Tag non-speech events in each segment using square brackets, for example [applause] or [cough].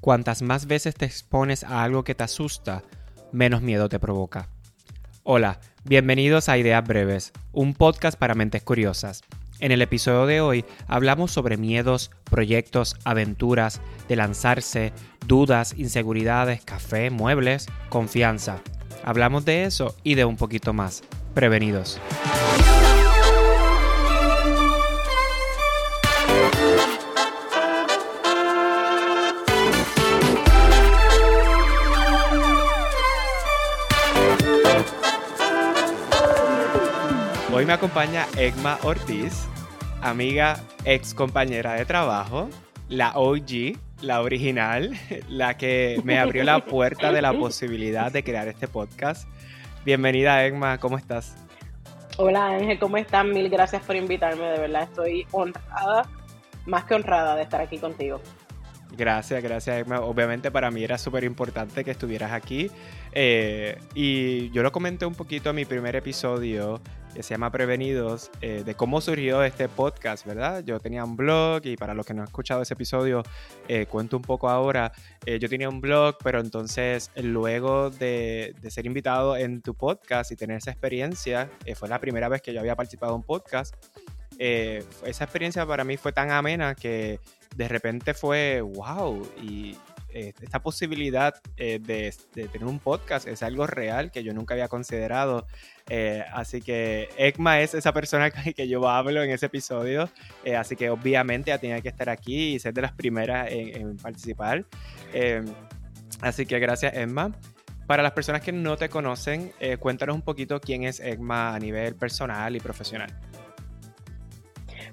cuantas más veces te expones a algo que te asusta, menos miedo te provoca. Hola, bienvenidos a Ideas Breves, un podcast para mentes curiosas. En el episodio de hoy hablamos sobre miedos, proyectos, aventuras, de lanzarse, dudas, inseguridades, café, muebles, confianza. Hablamos de eso y de un poquito más. Prevenidos. Me acompaña Egma Ortiz, amiga ex compañera de trabajo, la OG, la original, [laughs] la que me abrió la puerta de la posibilidad de crear este podcast. Bienvenida Egma, ¿cómo estás? Hola Ángel, ¿cómo estás? Mil gracias por invitarme, de verdad estoy honrada, más que honrada de estar aquí contigo. Gracias, gracias. Obviamente para mí era súper importante que estuvieras aquí. Eh, y yo lo comenté un poquito en mi primer episodio, que se llama Prevenidos, eh, de cómo surgió este podcast, ¿verdad? Yo tenía un blog y para los que no han escuchado ese episodio, eh, cuento un poco ahora. yo tenía un blog, pero entonces luego de, ser invitado en tu podcast y tener esa experiencia, fue la primera vez que yo había participado en podcast. Esa experiencia para mí fue tan amena que de repente fue, wow, y eh, esta posibilidad eh, de, tener un podcast es algo real que yo nunca había considerado. Eh, así que Ekma es esa persona [laughs] que yo hablo en ese episodio, así que obviamente tenía que estar aquí y ser de las primeras en, participar. así que gracias, Emma. Para las personas que no te conocen, cuéntanos un poquito quién es Ekma a nivel personal y profesional.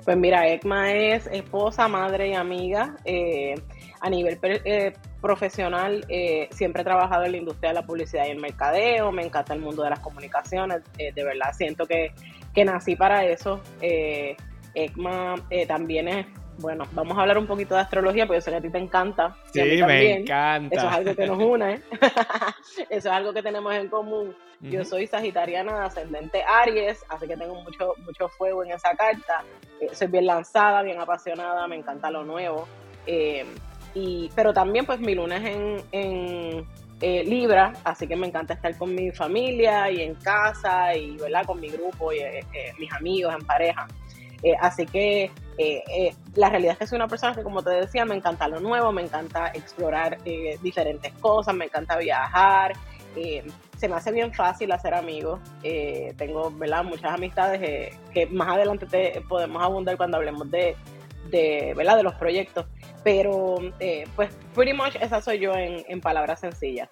Pues mira, Ekma es esposa, madre y amiga. Eh, a nivel eh, profesional, eh, siempre he trabajado en la industria de la publicidad y el mercadeo. Me encanta el mundo de las comunicaciones. de verdad, siento que, que nací para eso. Ekma también es bueno, vamos a hablar un poquito de astrología, porque yo sé que a ti te encanta. Sí, me encanta. Eso es algo que nos une. [laughs] [laughs] Eso es algo que tenemos en común. Yo soy sagitariana ascendente Aries, así que tengo mucho, mucho fuego en esa carta. Eh, soy bien lanzada, bien apasionada, me encanta lo nuevo. Eh, y, pero también pues mi luna es en, en eh, Libra, así que me encanta estar con mi familia y en casa y ¿verdad? con mi grupo y mis amigos en pareja. así que la realidad es que soy una persona que, como te decía, me encanta lo nuevo, me encanta explorar diferentes cosas, me encanta viajar, eh, se me hace bien fácil hacer amigos. Eh, tengo ¿verdad? muchas amistades eh, que más adelante te podemos abundar cuando hablemos de, ¿verdad? de los proyectos. Pero, pues, pretty much esa soy yo en, palabras sencillas.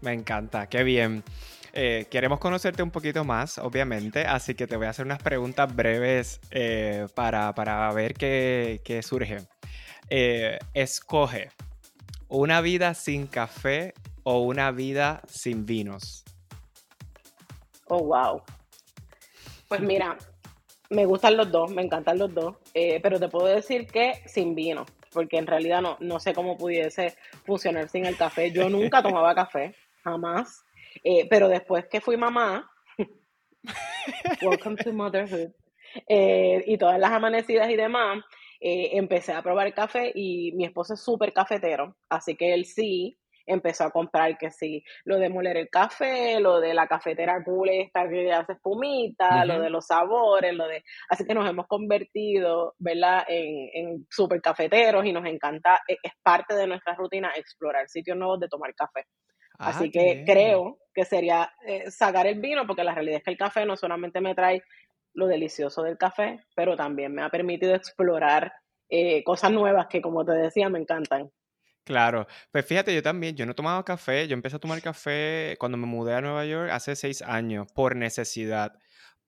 Me encanta, qué bien. Queremos conocerte un poquito más, obviamente, así que te voy a hacer unas preguntas breves para, para, ver qué, qué surge. escoge una vida sin café o una vida sin vinos? Oh, wow. Pues mira, me gustan los dos, me encantan los dos, eh, pero te puedo decir que sin vino, porque en realidad no, no sé cómo pudiese funcionar sin el café. Yo nunca tomaba café, jamás, eh, pero después que fui mamá, welcome to motherhood, eh, y todas las amanecidas y demás, empecé a probar café y mi esposo es súper cafetero, así que él sí empezó a comprar que sí, lo de moler el café, lo de la cafetera cool esta que hace espumita, lo de los sabores, lo de... Así que nos hemos convertido, ¿verdad?, en, en super cafeteros y nos encanta, e, es parte de nuestra rutina explorar sitios nuevos de tomar café. Ah, Así que creo que sería eh, sacar el vino, porque la realidad es que el café no solamente me trae lo delicioso del café, pero también me ha permitido explorar eh, cosas nuevas que, como te decía, me encantan. Claro, pues fíjate, yo también, yo no tomaba café, yo empecé a tomar café cuando me mudé a Nueva York hace seis años por necesidad,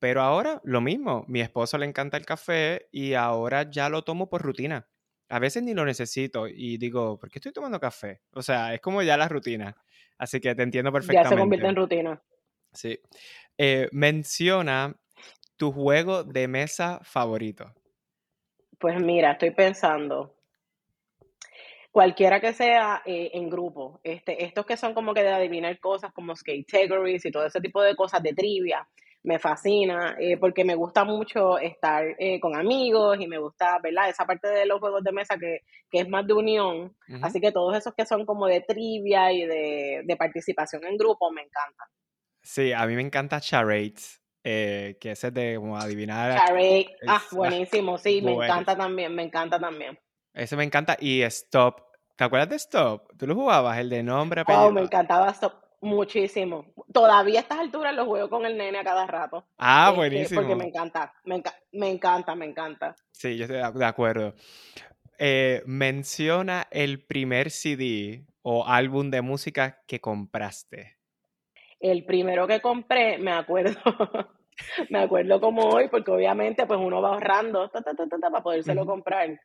pero ahora lo mismo, mi esposo le encanta el café y ahora ya lo tomo por rutina. A veces ni lo necesito y digo, ¿por qué estoy tomando café? O sea, es como ya la rutina, así que te entiendo perfectamente. Ya se convierte en rutina. Sí. Eh, menciona tu juego de mesa favorito. Pues mira, estoy pensando, cualquiera que sea eh, en grupo, este, estos que son como que de adivinar cosas como categories y todo ese tipo de cosas de trivia, me fascina, eh, porque me gusta mucho estar eh, con amigos y me gusta, ¿verdad? Esa parte de los juegos de mesa que, que es más de unión. Así que todos esos que son como de trivia y de, de participación en grupo me encantan. Sí, a mí me encanta charades. Eh, que ese es de como adivinar. Charade, [laughs] ah, buenísimo, sí, me encanta también, me encanta también. Ese me encanta. Y Stop, ¿te acuerdas de Stop? ¿Tú lo jugabas, el de nombre, apellido? Oh, me encantaba Stop. Muchísimo. Todavía a estas alturas lo juego con el nene a cada rato. Ah, este, buenísimo. Porque me encanta, me, me, encanta, me encanta. Sí, yo estoy de acuerdo. Eh, menciona el primer CD o álbum de música que compraste. El primero que compré, me acuerdo, [laughs] me acuerdo como hoy, porque obviamente pues uno va ahorrando para podérselo comprar.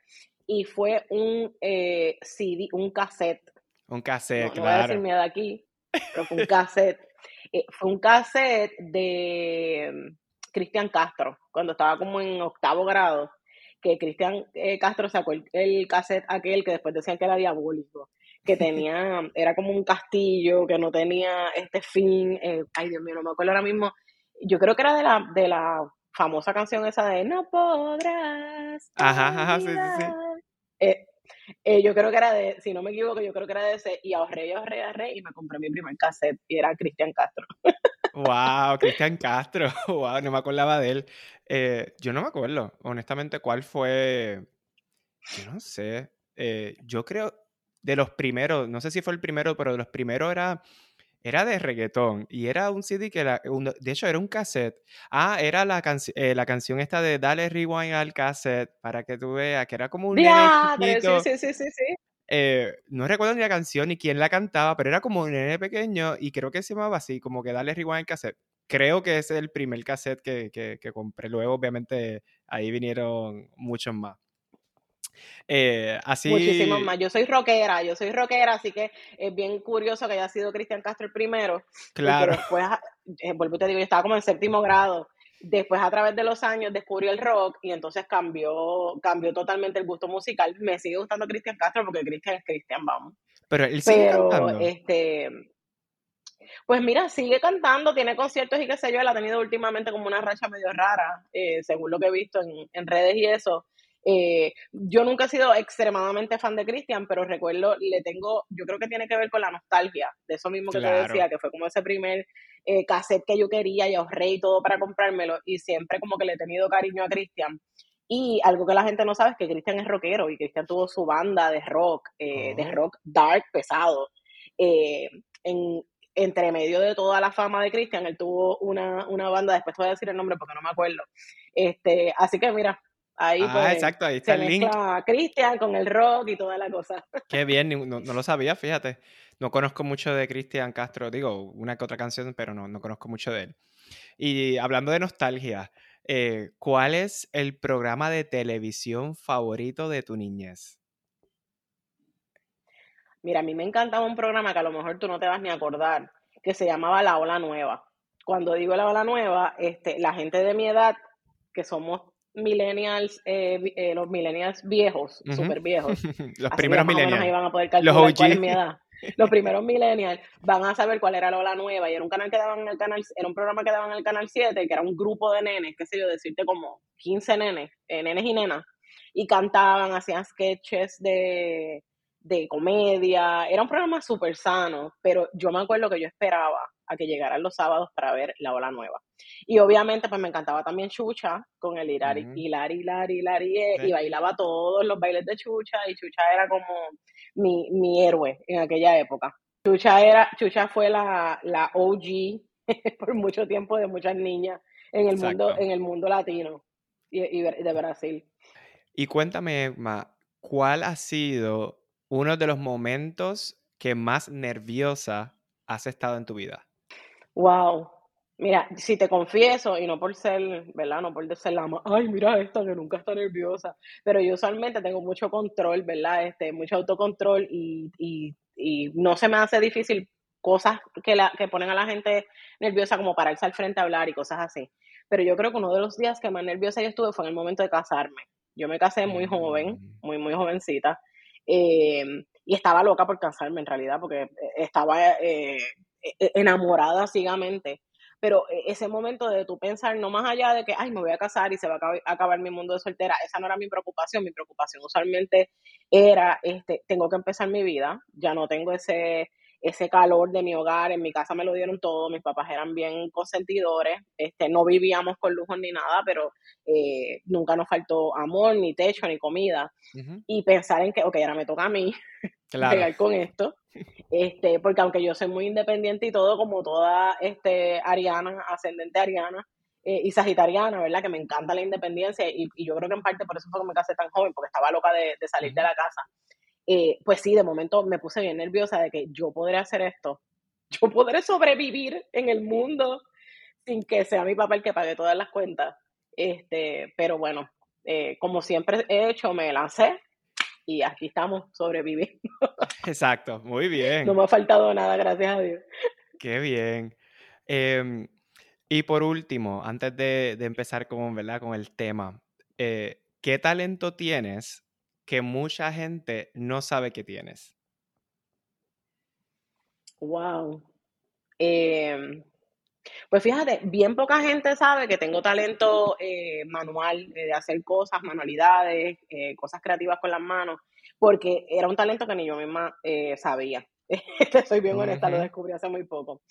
Y fue un eh, CD, un cassette. Un cassette, claro. No voy a decir miedo aquí, pero fue un cassette. Eh, fue un cassette de mm, Cristian Castro, cuando estaba como en octavo grado, que Cristian eh, Castro sacó el, el, cassette aquel que después decían que era diabólico que tenía, [laughs] era como un castillo que no tenía este fin, eh, ay Dios mío, no me acuerdo ahora mismo, yo creo que era de la, de la famosa canción esa de No podrás. Ajá, ajá, sí, sí, sí. Eh, eh, yo creo que era de, si no me equivoco, yo creo que era de ese, y ahorré, y ahorré, ahorré, y me compré mi primer cassette, y era Cristian Castro. wow, Cristian Castro, [laughs] wow, no me acordaba de él. yo no me acuerdo, honestamente, cuál fue, yo no sé, yo creo, de los primeros, no sé si fue el primero, pero de los primeros era, era de reggaetón y era un CD que era, de hecho era un cassette. Ah, era la, eh, la canción esta de Dale Rewind al cassette para que tú veas, que era como un... nene sí, sí, sí, sí. Eh, no recuerdo ni la canción ni quién la cantaba, pero era como un nene pequeño y creo que se llamaba así, como que Dale Rewind al cassette. Creo que ese es el primer cassette que, que, que compré. Luego, obviamente, ahí vinieron muchos más. Eh, así... Muchísimo más. Yo soy rockera, yo soy rockera, así que es bien curioso que haya sido Cristian Castro el primero. Claro. Después, eh, vuelvo te digo, yo estaba como en séptimo grado. Después, a través de los años, descubrí el rock y entonces cambió, cambió totalmente el gusto musical. Me sigue gustando Cristian Castro porque Cristian es Cristian, vamos. Pero él sigue Pero, este, pues mira, sigue cantando, tiene conciertos y qué sé yo, él ha tenido últimamente como una racha medio rara, eh, según lo que he visto en, en redes y eso. Eh, yo nunca he sido extremadamente fan de Christian, pero recuerdo, le tengo, yo creo que tiene que ver con la nostalgia, de eso mismo que te decía, que fue como ese primer eh, cassette que yo quería y ahorré y todo para comprármelo, y siempre como que le he tenido cariño a Christian. Y algo que la gente no sabe es que Christian es rockero y Christian tuvo su banda de rock, eh, de oh. rock dark, pesado. en, entre medio de toda la fama de Christian, él tuvo una, una banda, después te voy a decir el nombre porque no me acuerdo. Este, así que mira, Ahí ah, pues, exacto, ahí está el link. Cristian con el rock y toda la cosa. [laughs] Qué bien, no, lo sabía, fíjate. No conozco mucho de Cristian Castro, digo, una que otra canción, pero no, no conozco mucho de él. Y hablando de nostalgia, eh, ¿cuál es el programa de televisión favorito de tu niñez? Mira, a mí me encantaba un programa que a lo mejor tú no te vas ni a acordar, que se llamaba La Ola Nueva. Cuando digo La Ola Nueva, este, la gente de mi edad, que somos millennials, eh, eh, los millennials viejos, súper viejos. [laughs] los primeros millennials. a poder calcular cuál es mi edad. [laughs] Los primeros millennials van a saber cuál era la nueva y era un canal que daban en el canal, era un programa que daban en el canal 7, que era un grupo de nenes, qué sé yo, decirte como 15 nenes, eh, nenes y nenas, y cantaban, hacían sketches de, de comedia, era un programa súper sano, pero yo me acuerdo que yo esperaba a que llegaran los sábados para ver la ola nueva. Y obviamente pues me encantaba también Chucha con el Hilari, Hilari, Hilari, Hilari, y bailaba todos los bailes de Chucha y Chucha era como mi, mi héroe en aquella época. Chucha, era, Chucha fue la, la OG [laughs] por mucho tiempo de muchas niñas en el, mundo, en el mundo latino y, de Brasil. Y cuéntame, Ma, ¿cuál ha sido uno de los momentos que más nerviosa has estado en tu vida? Wow. Mira, si te confieso, y no por ser, ¿verdad? No por ser la más, ay, mira esta que nunca está nerviosa, pero yo usualmente tengo mucho control, ¿verdad? Este, mucho autocontrol y, y, y no se me hace difícil cosas que, la, que ponen a la gente nerviosa como pararse al frente a hablar y cosas así. Pero yo creo que uno de los días que más nerviosa yo estuve fue en el momento de casarme. Yo me casé muy joven, mm. muy, muy jovencita, eh, y estaba loca por casarme en realidad, porque estaba eh, e, enamorada ciegamente, pero e, ese momento de tú pensar no más allá de que, ay, me voy a casar y se va a acabar mi mundo de soltera, esa no era mi preocupación, mi preocupación usualmente era, este, tengo que empezar mi vida, ya no tengo ese, ese calor de mi hogar, en mi casa me lo dieron todo, mis papás eran bien consentidores, este, no vivíamos con lujos ni nada, pero eh, nunca nos faltó amor, ni techo, ni comida. Y pensar en que, ok, ahora me toca a mí [laughs] claro. con esto, este, porque aunque yo soy muy independiente y todo, como toda este, ariana, ascendente ariana eh, y sagitariana, ¿verdad? Que me encanta la independencia y, yo creo que en parte por eso fue que me casé tan joven, porque estaba loca de, salir de la casa. Eh, pues sí, de momento me puse bien nerviosa de que yo podré hacer esto, [laughs] yo podré sobrevivir en el mundo sin que sea mi papá el que pague todas las cuentas. Este, pero bueno, eh, como siempre he hecho, me lancé y aquí estamos sobreviviendo. [laughs] Exacto, muy bien. No me ha faltado nada, gracias a Dios. Qué bien. Em, y por último, antes de, empezar con, ¿verdad? con el tema, eh, ¿qué talento tienes que mucha gente no sabe que tienes? Wow. Em, pues fíjate, bien poca gente sabe que tengo talento eh, manual, de hacer cosas, manualidades, eh, cosas creativas con las manos, porque era un talento que ni yo misma eh, sabía. [laughs] Soy bien honesta, lo descubrí hace muy poco.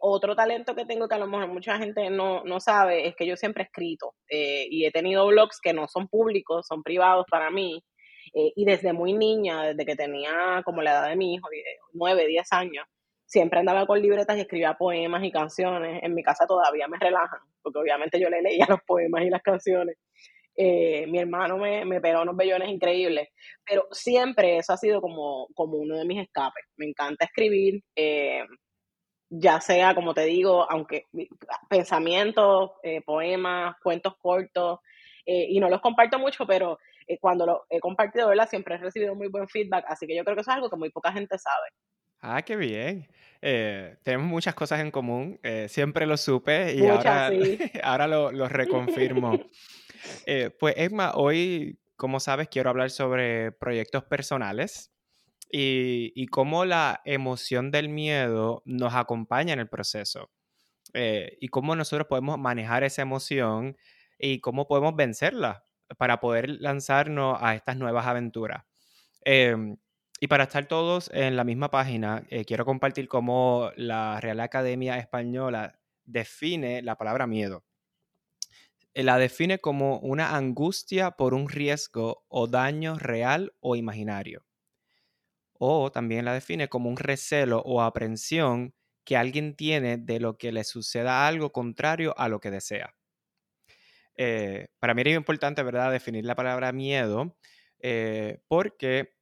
otro talento que tengo que a lo mejor mucha gente no, no sabe es que yo siempre he escrito y he tenido blogs que no son públicos, son privados para mí. Y desde muy niña, desde que tenía como la edad de mi hijo, 9, 10 años, siempre andaba con libretas y escribía poemas y canciones. En mi casa todavía me relajan, porque obviamente yo le leía [laughs] los poemas y las canciones. Eh, mi hermano me, me pegó unos bellones increíbles, pero siempre eso ha sido como, como uno de mis escapes. Me encanta escribir, eh, ya sea, como te digo, aunque pensamientos, eh, poemas, cuentos cortos, y no los comparto mucho, pero cuando lo he compartido, ¿verdad? Siempre he recibido muy buen feedback, así que yo creo que eso es algo que muy poca gente sabe. Ah, qué bien. Eh, tenemos muchas cosas en común. Eh, siempre lo supe y ahora, [laughs] ahora lo, lo reconfirmo. [laughs] Eh, pues Emma, hoy, como sabes, quiero hablar sobre proyectos personales y, y cómo la emoción del miedo nos acompaña en el proceso y cómo nosotros podemos manejar esa emoción y cómo podemos vencerla para poder lanzarnos a estas nuevas aventuras. Em, y para estar todos en la misma página, eh, quiero compartir cómo la Real Academia Española define la palabra miedo. Eh, la define como una angustia por un riesgo o daño real o imaginario. O también la define como un recelo o aprensión que alguien tiene de lo que le suceda algo contrario a lo que desea. Eh, para mí es importante, ¿verdad?, definir la palabra miedo, porque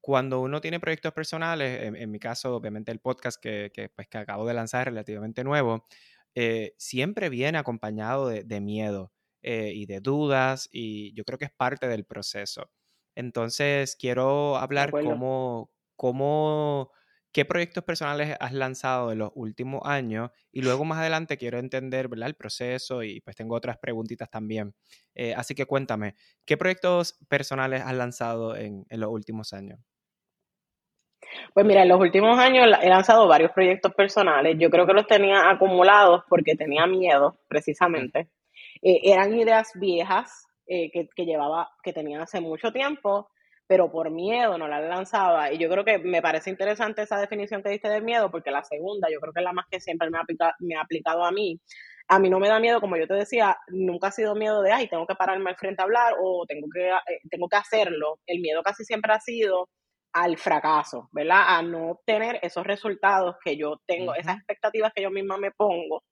cuando uno tiene proyectos personales, en, mi caso, obviamente el podcast que, pues, que acabo de lanzar relativamente nuevo, eh, siempre viene acompañado de, miedo eh, y de dudas y yo creo que es parte del proceso. Entonces, quiero hablar cómo, cómo, qué proyectos personales has lanzado en los últimos años y luego más adelante quiero entender ¿verdad? el proceso y pues tengo otras preguntitas también. Eh, así que cuéntame, ¿qué proyectos personales has lanzado en los últimos años? Pues mira, en los últimos años he lanzado varios proyectos personales. Yo creo que los tenía acumulados porque tenía miedo, precisamente. Eh, eran ideas viejas eh, que, que, llevaba, que tenía hace mucho tiempo, pero por miedo no las lanzaba. Y yo creo que me parece interesante esa definición que diste de miedo, porque la segunda, yo creo que es la más que siempre me ha, me ha aplicado a mí. A mí no me da miedo, como yo te decía, nunca ha sido miedo de, ay, tengo que pararme al frente a hablar o tengo que, eh, tengo que hacerlo. El miedo casi siempre ha sido al fracaso, ¿verdad? A no obtener esos resultados que yo tengo, esas expectativas que yo misma me pongo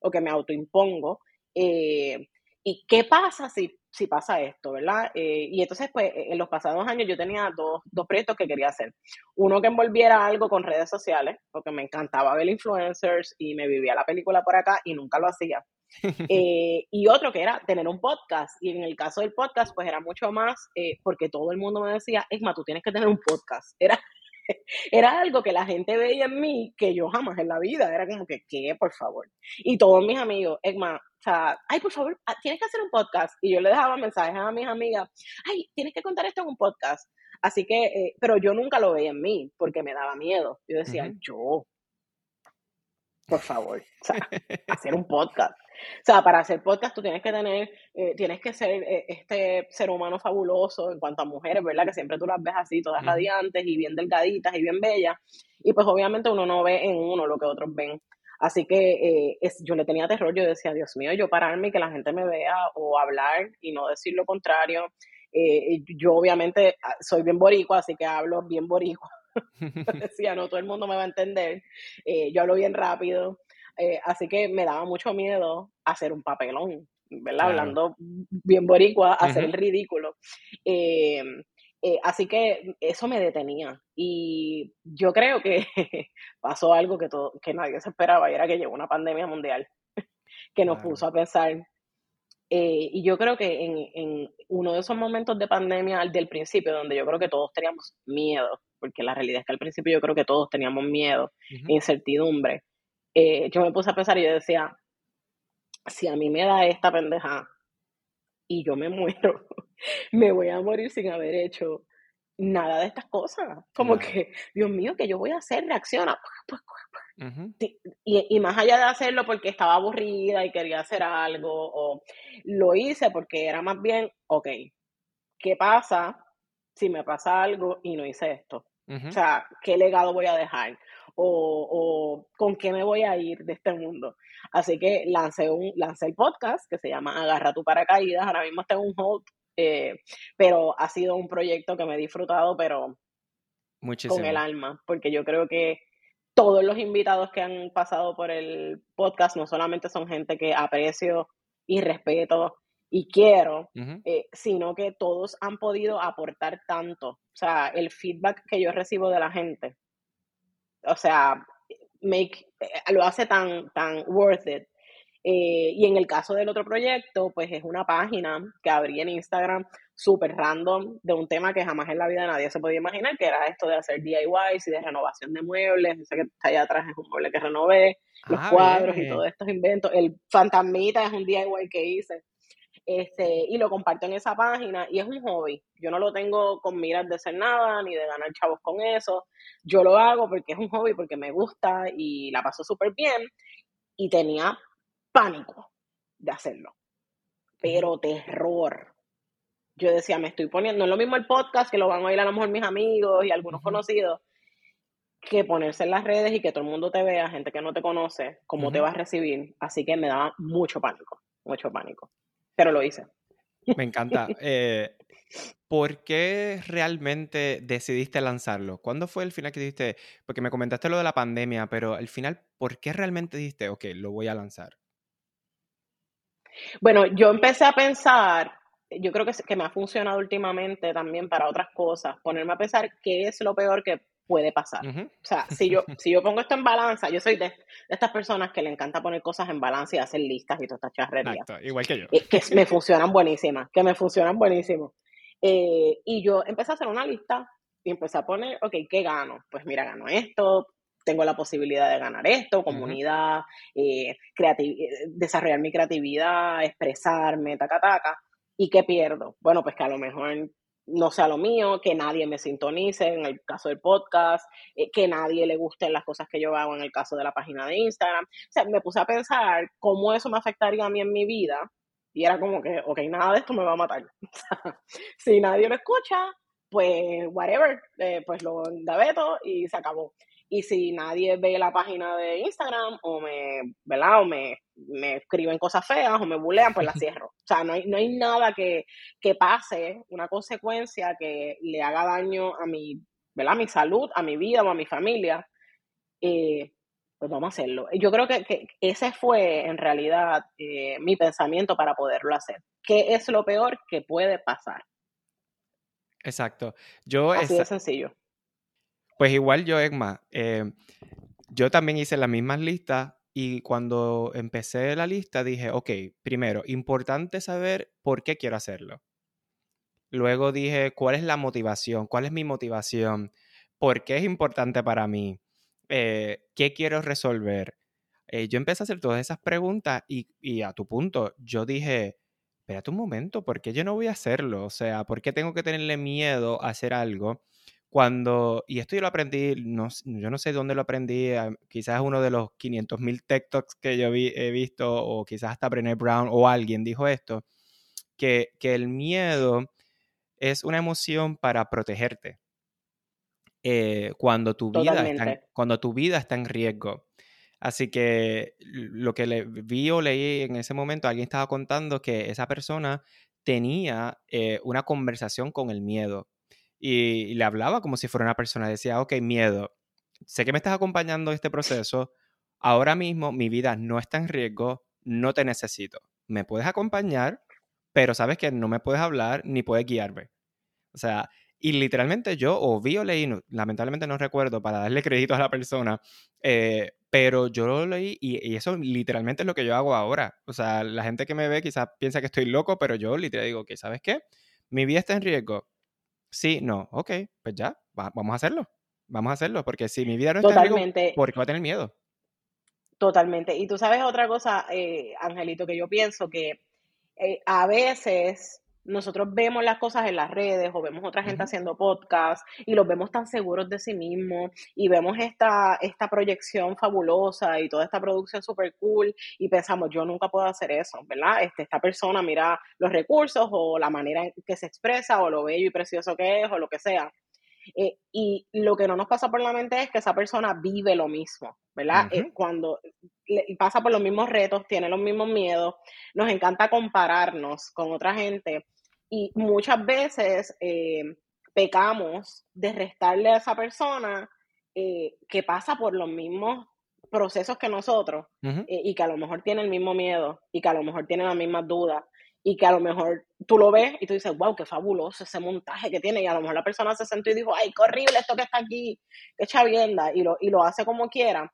o que me autoimpongo. Eh, ¿Y qué pasa si, si pasa esto, verdad? Eh, y entonces, pues, e, en los pasados años yo tenía dos, dos proyectos que quería hacer. Uno que envolviera algo con redes sociales, porque me encantaba ver influencers y me vivía la película por acá y nunca lo hacía. [laughs] Eh, y otro que era tener un podcast. Y en el caso del podcast, pues era mucho más, eh, porque todo el mundo me decía, Esma, tú tienes que tener un podcast. Era, [laughs] era algo que la gente veía en mí que yo jamás en la vida. Era como que, ¿qué? Por favor. Y todos mis amigos, Esma, o sea, ay, por favor, ah, tienes que hacer un podcast. Y yo le dejaba mensajes a mis amigas, ay, tienes que contar esto en un podcast. Así que, eh, pero yo nunca lo veía en mí porque me daba miedo. Yo decía, yo, por favor, o sea, hacer un podcast. O sea, para hacer podcast tú tienes que tener, eh, tienes que ser eh, este ser humano fabuloso en cuanto a mujeres, ¿verdad? Que siempre tú las ves así, todas radiantes y bien delgaditas y bien bellas. Y pues obviamente uno no ve en uno lo que otros ven. Así que eh, es, yo le tenía terror, yo decía, Dios mío, yo pararme y que la gente me vea o hablar y no decir lo contrario. yo obviamente ah, soy bien boricua, así que hablo bien boricua. [laughs] [laughs] decía, no todo el mundo me va a entender. yo hablo bien rápido. Eh, así que me daba mucho miedo hacer un papelón, ¿verdad? Hablando bien boricua, hacer el ridículo. Em, eh, así que eso me detenía. Y yo creo que [laughs] pasó algo que, todo, que nadie se esperaba, y era que llegó una pandemia mundial que nos puso a pensar. Eh, y yo creo que en, en, uno de esos momentos de pandemia del principio, donde yo creo que todos teníamos miedo, porque la realidad es que al principio yo creo que todos teníamos miedo, incertidumbre, eh, yo me puse a pensar y yo decía, si a mí me da esta pendeja y yo me [laughs] muero, me voy a morir sin haber hecho nada de estas cosas. Como que, Dios mío, que yo voy a hacer? Reacciona. y, y, más allá de hacerlo porque estaba aburrida y quería hacer algo, o lo hice porque era más bien, ok, ¿qué pasa si me pasa algo y no hice esto? O sea, ¿qué legado voy a dejar? O, con qué me voy a ir de este mundo. Así que lancé, un, lancé el podcast que se llama Agarra tu paracaídas. Ahora mismo está en un hold, eh, pero ha sido un proyecto que me he disfrutado, pero con el alma, porque yo creo que todos los invitados que han pasado por el podcast no solamente son gente que aprecio y respeto y quiero, eh, sino que todos han podido aportar tanto. O sea, el feedback que yo recibo de la gente o sea, make, eh, lo hace tan, tan worth it. Eh, y en el caso del otro proyecto, pues es una página que abrí en Instagram súper random de un tema que jamás en la vida nadie se podía imaginar, que era esto de hacer DIYs y de renovación de muebles. Ese que está allá atrás es un mueble que renové, los ah, cuadros y todos estos inventos. El fantasmita es un DIY que hice. Este, y lo comparto en esa página y es un hobby. Yo no lo tengo con miras de hacer nada ni de ganar chavos con eso. Yo lo hago porque es un hobby, porque me gusta y la paso súper bien y tenía pánico de hacerlo, pero terror. Yo decía, me estoy poniendo, no es lo mismo el podcast que lo van a oír a lo mejor mis amigos y algunos conocidos, que ponerse en las redes y que todo el mundo te vea, gente que no te conoce, cómo te vas a recibir. Así que me daba mucho pánico, mucho pánico pero lo hice. Me encanta. [laughs] Eh, ¿Por qué realmente decidiste lanzarlo? ¿Cuándo fue el final que dijiste? Porque me comentaste lo de la pandemia, pero al final, ¿por qué realmente dijiste, ok, lo voy a lanzar? Bueno, yo empecé a pensar, yo creo que, que me ha funcionado últimamente también para otras cosas, ponerme a pensar qué es lo peor que puede pasar. O sea, si yo, [laughs] si yo pongo esto en balanza, yo soy de, estas personas que le encanta poner cosas en balanza y hacer listas y todas estas charrerías. igual que yo. Eh, que me funcionan buenísimas, que me funcionan buenísimo. Eh, y yo empecé a hacer una lista y empecé a poner, ok, ¿qué gano? Pues mira, gano esto, tengo la posibilidad de ganar esto, comunidad, eh, desarrollar mi creatividad, expresarme, taca, taca. ¿Y qué pierdo? Bueno, pues que a lo mejor no sea lo mío, que nadie me sintonice en el caso del podcast, eh, que nadie le guste las cosas que yo hago en el caso de la página de Instagram. O sea, me puse a pensar cómo eso me afectaría a mí en mi vida y era como que, ok, nada de esto me va a matar. [laughs] si nadie lo escucha, pues whatever, eh, pues lo engaveto y se acabó. Y si nadie ve la página de Instagram o me, ¿verdad? O me, me escriben cosas feas o me bulean, pues la [laughs] cierro. O sea, no hay, no hay nada que, que pase, una consecuencia que le haga daño a mi, ¿verdad? A mi salud, a mi vida o a mi familia. Eh, pues vamos a hacerlo. Yo creo que, que ese fue en realidad eh, mi pensamiento para poderlo hacer. ¿Qué es lo peor que puede pasar? Exacto. Yo Así de sencillo. Pues igual yo, Egma, eh, yo también hice las mismas listas y cuando empecé la lista dije, ok, primero, importante saber por qué quiero hacerlo. Luego dije, ¿cuál es la motivación? ¿Cuál es mi motivación? ¿Por qué es importante para mí? Eh, ¿Qué quiero resolver? Eh, yo empecé a hacer todas esas preguntas y, y, a tu punto, yo dije, espérate un momento, ¿por qué yo no voy a hacerlo? O sea, ¿por qué tengo que tenerle miedo a hacer algo cuando, y esto yo lo aprendí, no, yo no sé dónde lo aprendí, quizás uno de los 500.000 TikToks que yo he visto, o quizás hasta Brené Brown o alguien dijo esto, que, que el miedo es una emoción para protegerte. Eh, cuando, tu vida está cuando tu vida está en riesgo. Así que lo que le vi o leí en ese momento, alguien estaba contando que esa persona tenía eh, una conversación con el miedo y, le hablaba como si fuera una persona. Decía, ok, miedo, sé que me estás acompañando en este proceso, ahora mismo mi vida no está en riesgo, no te necesito. Me puedes acompañar, pero sabes que no me puedes hablar ni puedes guiarme. O sea, y literalmente yo o vi o leí, lamentablemente no recuerdo para darle crédito a la persona, eh, pero yo lo leí y, eso literalmente es lo que yo hago ahora. O sea, la gente que me ve quizás piensa que estoy loco, pero yo literalmente digo que, ¿sabes qué? Mi vida está en riesgo. Sí, no, ok, pues ya, vamos a hacerlo. Vamos a hacerlo, porque si mi vida no está en riesgo, ¿por qué va a tener miedo? Totalmente. Y tú sabes otra cosa, eh, Angelito, que yo pienso que eh, a veces nosotros vemos las cosas en las redes o vemos otra gente haciendo podcast y los vemos tan seguros de sí mismos y vemos esta, esta proyección fabulosa y toda esta producción súper cool y pensamos, yo nunca puedo hacer eso, ¿verdad? Este, esta persona mira los recursos o la manera en que se expresa o lo bello y precioso que es o lo que sea. Eh, y lo que no nos pasa por la mente es que esa persona vive lo mismo, ¿verdad? Eh, cuando pasa por los mismos retos, tiene los mismos miedos, nos encanta compararnos con otra gente y muchas veces eh, pecamos de restarle a esa persona que pasa por los mismos procesos que nosotros y que a lo mejor tiene el mismo miedo y que a lo mejor tiene las mismas dudas y que a lo mejor tú lo ves y tú dices, wow, qué fabuloso ese montaje que tiene y a lo mejor la persona se sentó y dijo, ay, qué horrible esto que está aquí, qué chavienda y lo, y lo hace como quiera.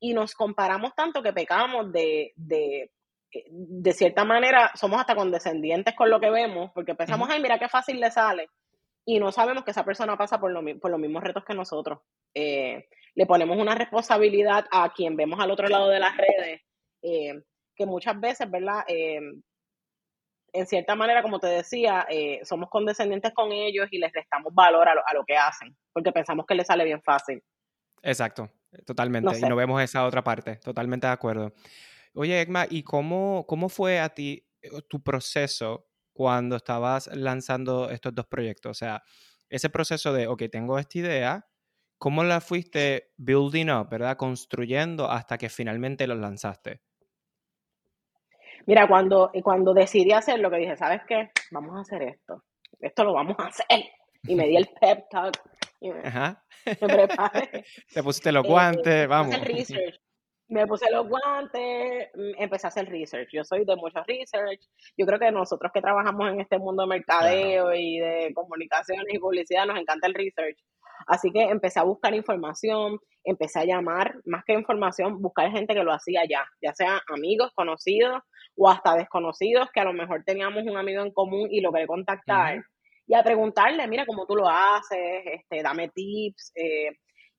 y nos comparamos tanto que pecamos de, de de cierta manera somos hasta condescendientes con lo que vemos, porque pensamos, ay, mira qué fácil le sale, y no sabemos que esa persona pasa por, lo, por los mismos retos que nosotros. Eh, le ponemos una responsabilidad a quien vemos al otro lado de las redes, eh, que muchas veces, ¿verdad? Eh, en cierta manera, como te decía, somos condescendientes con ellos y les restamos valor a lo, a lo que hacen, porque pensamos que les sale bien fácil. Exacto, totalmente. Y no vemos esa otra parte, totalmente de acuerdo. Oye, Egma, ¿y cómo, cómo fue a ti eh, tu proceso cuando estabas lanzando estos dos proyectos? O sea, ese proceso de, ok, tengo esta idea, ¿cómo la fuiste building up, verdad? Construyendo hasta que finalmente lo lanzaste. Mira, cuando, cuando decidí hacer lo que dije, ¿sabes qué? Vamos a hacer esto. Esto lo vamos a hacer. Y me di el pep talk. Ajá. Me preparé. [laughs] Te pusiste los eh, guantes, vamos. El research me puse los guantes, mm, empecé a hacer research. Yo soy de mucho research. Yo creo que nosotros que trabajamos en este mundo de mercadeo y de comunicaciones y publicidad nos encanta el research. Así que empecé a buscar información, empecé a llamar, más que información, buscar gente que lo hacía ya, ya sea amigos, conocidos o hasta desconocidos que a lo mejor teníamos un amigo en común y logré contactar. Y a preguntarle, mira cómo tú lo haces, este, dame tips, eh,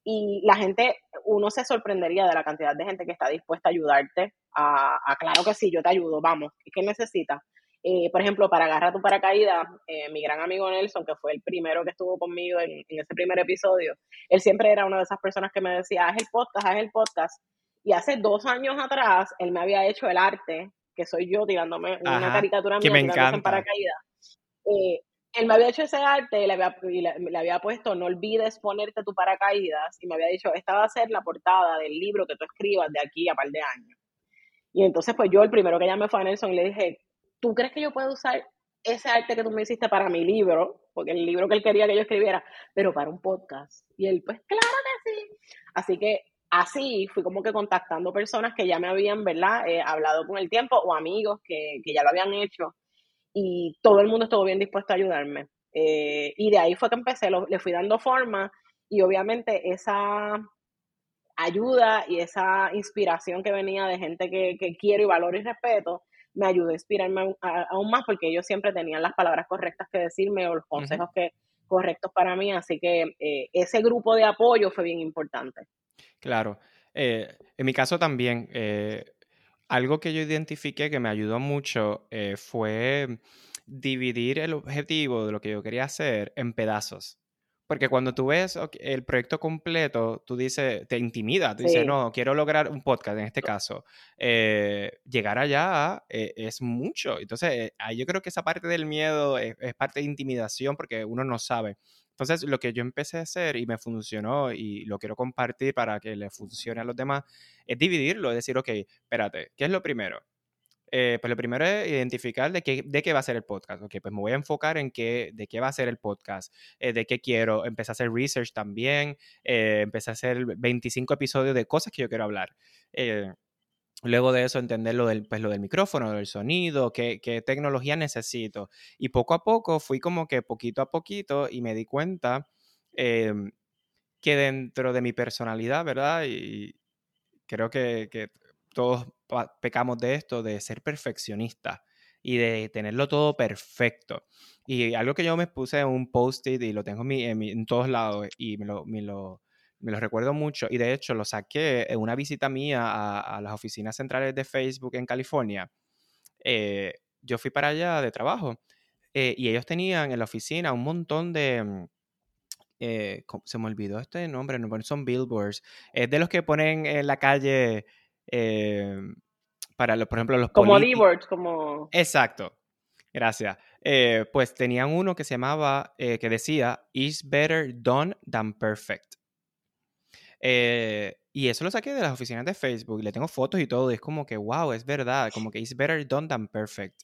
y la gente, uno se sorprendería de la cantidad de gente que está dispuesta a ayudarte, a, claro que sí, yo te ayudo, vamos, ¿qué necesitas? Eh, por ejemplo, para agarrar tu paracaídas, eh, mi gran amigo Nelson, que fue el primero que estuvo conmigo en, ese primer episodio, él siempre era una de esas personas que me decía, haz el podcast, haz el podcast. Y hace dos años atrás, él me había hecho el arte, que soy yo tirándome una caricatura que me encanta. en paracaídas. Eh, él me había hecho ese arte y le había, le, había puesto no olvides ponerte tu paracaídas y me había dicho esta va a ser la portada del libro que tú escribas de aquí a par de años. Y entonces pues yo el primero que llamé fue a Nelson y le dije, ¿tú crees que yo puedo usar ese arte que tú me hiciste para mi libro? Porque el libro que él quería que yo escribiera, pero para un podcast. Y él pues claro que sí. Así que así fui como que contactando personas que ya me habían, ¿verdad? Eh, hablado con el tiempo o amigos que, que ya lo habían hecho y todo el mundo estuvo bien dispuesto a ayudarme. Eh, y de ahí fue que empecé, le fui dando forma y obviamente esa ayuda y esa inspiración que venía de gente que, quiero y valoro y respeto, me ayudó a inspirarme aún más porque ellos siempre tenían las palabras correctas que decirme o los consejos que, correctos para mí, así que eh, ese grupo de apoyo fue bien importante. Claro, eh, en mi caso también, algo que yo identifiqué que me ayudó mucho eh, fue dividir el objetivo de lo que yo quería hacer en pedazos. Porque cuando tú ves el proyecto completo, tú dices, te intimida, tú dices, no, quiero lograr un podcast en este caso. Eh, llegar allá eh, es mucho. Entonces, yo creo que esa parte del miedo es, parte de intimidación porque uno no sabe. Entonces, lo que yo empecé a hacer y me funcionó y lo quiero compartir para que le funcione a los demás, es dividirlo, es decir, ok, espérate, ¿qué es lo primero? Eh, pues lo primero es identificar de qué, de qué va a ser el podcast. Ok, pues me voy a enfocar en qué, de qué va a ser el podcast, eh, de qué quiero. Empecé a hacer research también, eh, empecé a hacer 25 episodios de cosas que yo quiero hablar. luego de eso, entender lo del, pues, lo del micrófono, del sonido, qué, qué tecnología necesito. Y poco a poco fui como que poquito a poquito y me di cuenta em, que dentro de mi personalidad, ¿verdad? Y creo que, que todos pecamos de esto, de ser perfeccionista y de tenerlo todo perfecto. Y algo que yo me puse en un post-it y lo tengo en, todos lados y me lo, me, lo, recuerdo mucho. Y de hecho lo saqué en una visita mía a, las oficinas centrales de Facebook en California. Eh, yo fui para allá de trabajo eh, y ellos tenían en la oficina un montón de... Mm, eh, se me olvidó este nombre, no son billboards. Es de los que ponen en la calle Em, para, los, por ejemplo, los Como D-words, como... Exacto. Gracias. Eh, pues tenían uno que se llamaba, eh, que decía, is better done than perfect. Eh, y eso lo saqué de las oficinas de Facebook y le tengo fotos y todo. Y es como que, wow, es verdad. Como que is better done than perfect.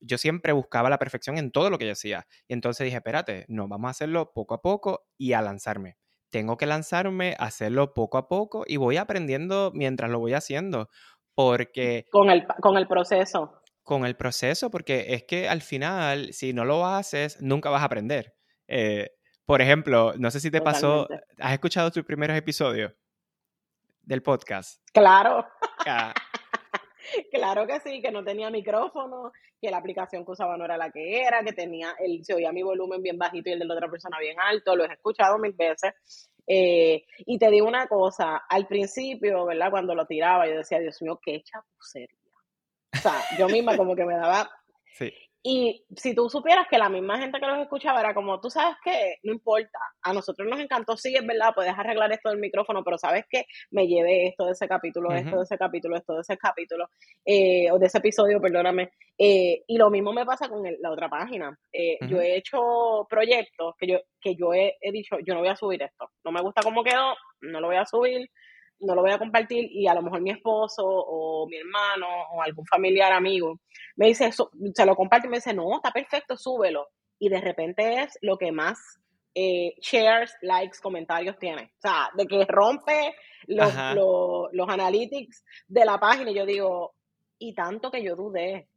Yo siempre buscaba la perfección en todo lo que yo hacía. Y entonces dije, espérate, no, vamos a hacerlo poco a poco y a lanzarme tengo que lanzarme, hacerlo poco a poco y voy aprendiendo mientras lo voy haciendo. Porque... Con el, con el proceso. Con el proceso, porque es que al final, si no lo haces, nunca vas a aprender. Eh, por ejemplo, no sé si te pasó, ¿has escuchado tus primeros episodios del podcast? Claro. [laughs] claro que sí, que no tenía micrófono, que la aplicación que usaba no era la que era, que tenía, el, se oía mi volumen bien bajito y el de la otra persona bien alto, lo he escuchado mil veces. Eh, y te digo una cosa, al principio, ¿verdad? Cuando lo tiraba, yo decía, Dios mío, qué chapucería. O sea, yo misma como que me daba... Sí. Y si tú supieras que la misma gente que los escuchaba era como, tú sabes que no importa, a nosotros nos encantó, sí, es verdad, puedes arreglar esto del micrófono, pero sabes que me llevé esto de ese capítulo, esto de ese capítulo, esto de ese capítulo, eh, o de ese episodio, perdóname. Eh, y lo mismo me pasa con la otra página. Eh, yo he hecho proyectos que yo, que yo he, he dicho, yo no voy a subir esto, no me gusta cómo quedó, no lo voy a subir, no lo voy a compartir y a lo mejor mi esposo o mi hermano o algún familiar amigo me dice, se lo comparte y me dice, no, está perfecto, súbelo. Y de repente es lo que más eh, shares, likes, comentarios tiene. O sea, de que rompe los, los, analytics de la página y yo digo, y tanto que yo dudé.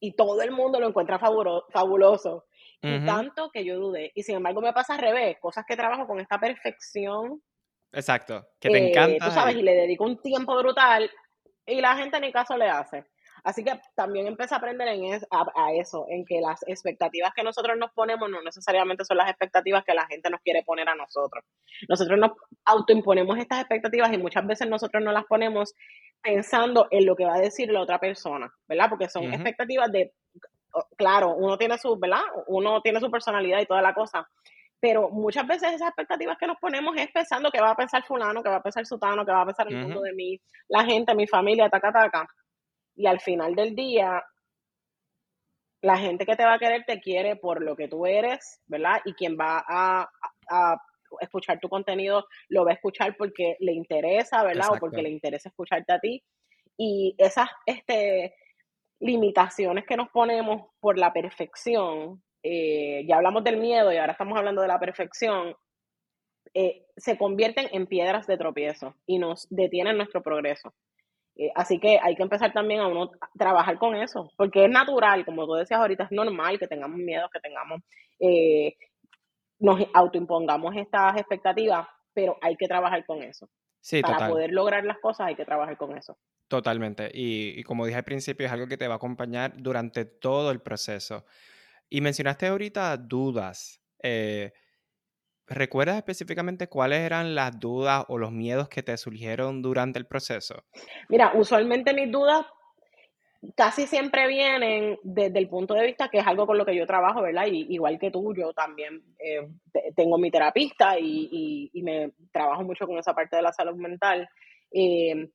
Y todo el mundo lo encuentra fabuloso. Y tanto que yo dudé. Y sin embargo me pasa al revés, cosas que trabajo con esta perfección Exacto, que te eh, encanta. Tú sabes, y le dedico un tiempo brutal y la gente ni caso le hace. Así que también empecé a aprender en a, eso, en que las expectativas que nosotros nos ponemos no necesariamente son las expectativas que la gente nos quiere poner a nosotros. Nosotros nos autoimponemos estas expectativas y muchas veces nosotros no las ponemos pensando en lo que va a decir la otra persona, ¿verdad? Porque son expectativas de, claro, uno tiene su, ¿verdad? Uno tiene su personalidad y toda la cosa, pero muchas veces esas expectativas que nos ponemos es pensando que va a pensar fulano, que va a pensar sutano, que va a pensar el mundo de mí, la gente, mi familia, taca, taca. Y al final del día, la gente que te va a querer te quiere por lo que tú eres, ¿verdad? Y quien va a, escuchar tu contenido lo va a escuchar porque le interesa, ¿verdad? O porque le interesa escucharte a ti. Y esas este, limitaciones que nos ponemos por la perfección, eh, ya hablamos del miedo y ahora estamos hablando de la perfección, eh, se convierten en piedras de tropiezo y nos detienen nuestro progreso. Eh, así que hay que empezar también a uno trabajar con eso, porque es natural, como tú decías ahorita, es normal que tengamos miedo, que tengamos, nos autoimpongamos estas expectativas, pero hay que trabajar con eso. Para poder lograr las cosas hay que trabajar con eso. Totalmente. y, como dije al principio, es algo que te va a acompañar durante todo el proceso. Y mencionaste ahorita dudas. Eh, ¿Recuerdas específicamente cuáles eran las dudas o los miedos que te surgieron durante el proceso? Mira, usualmente mis dudas casi siempre vienen desde el punto de vista que es algo con lo que yo trabajo, ¿verdad? Y, igual que tú, yo también eh, tengo mi terapista y, me trabajo mucho con esa parte de la salud mental. Eh,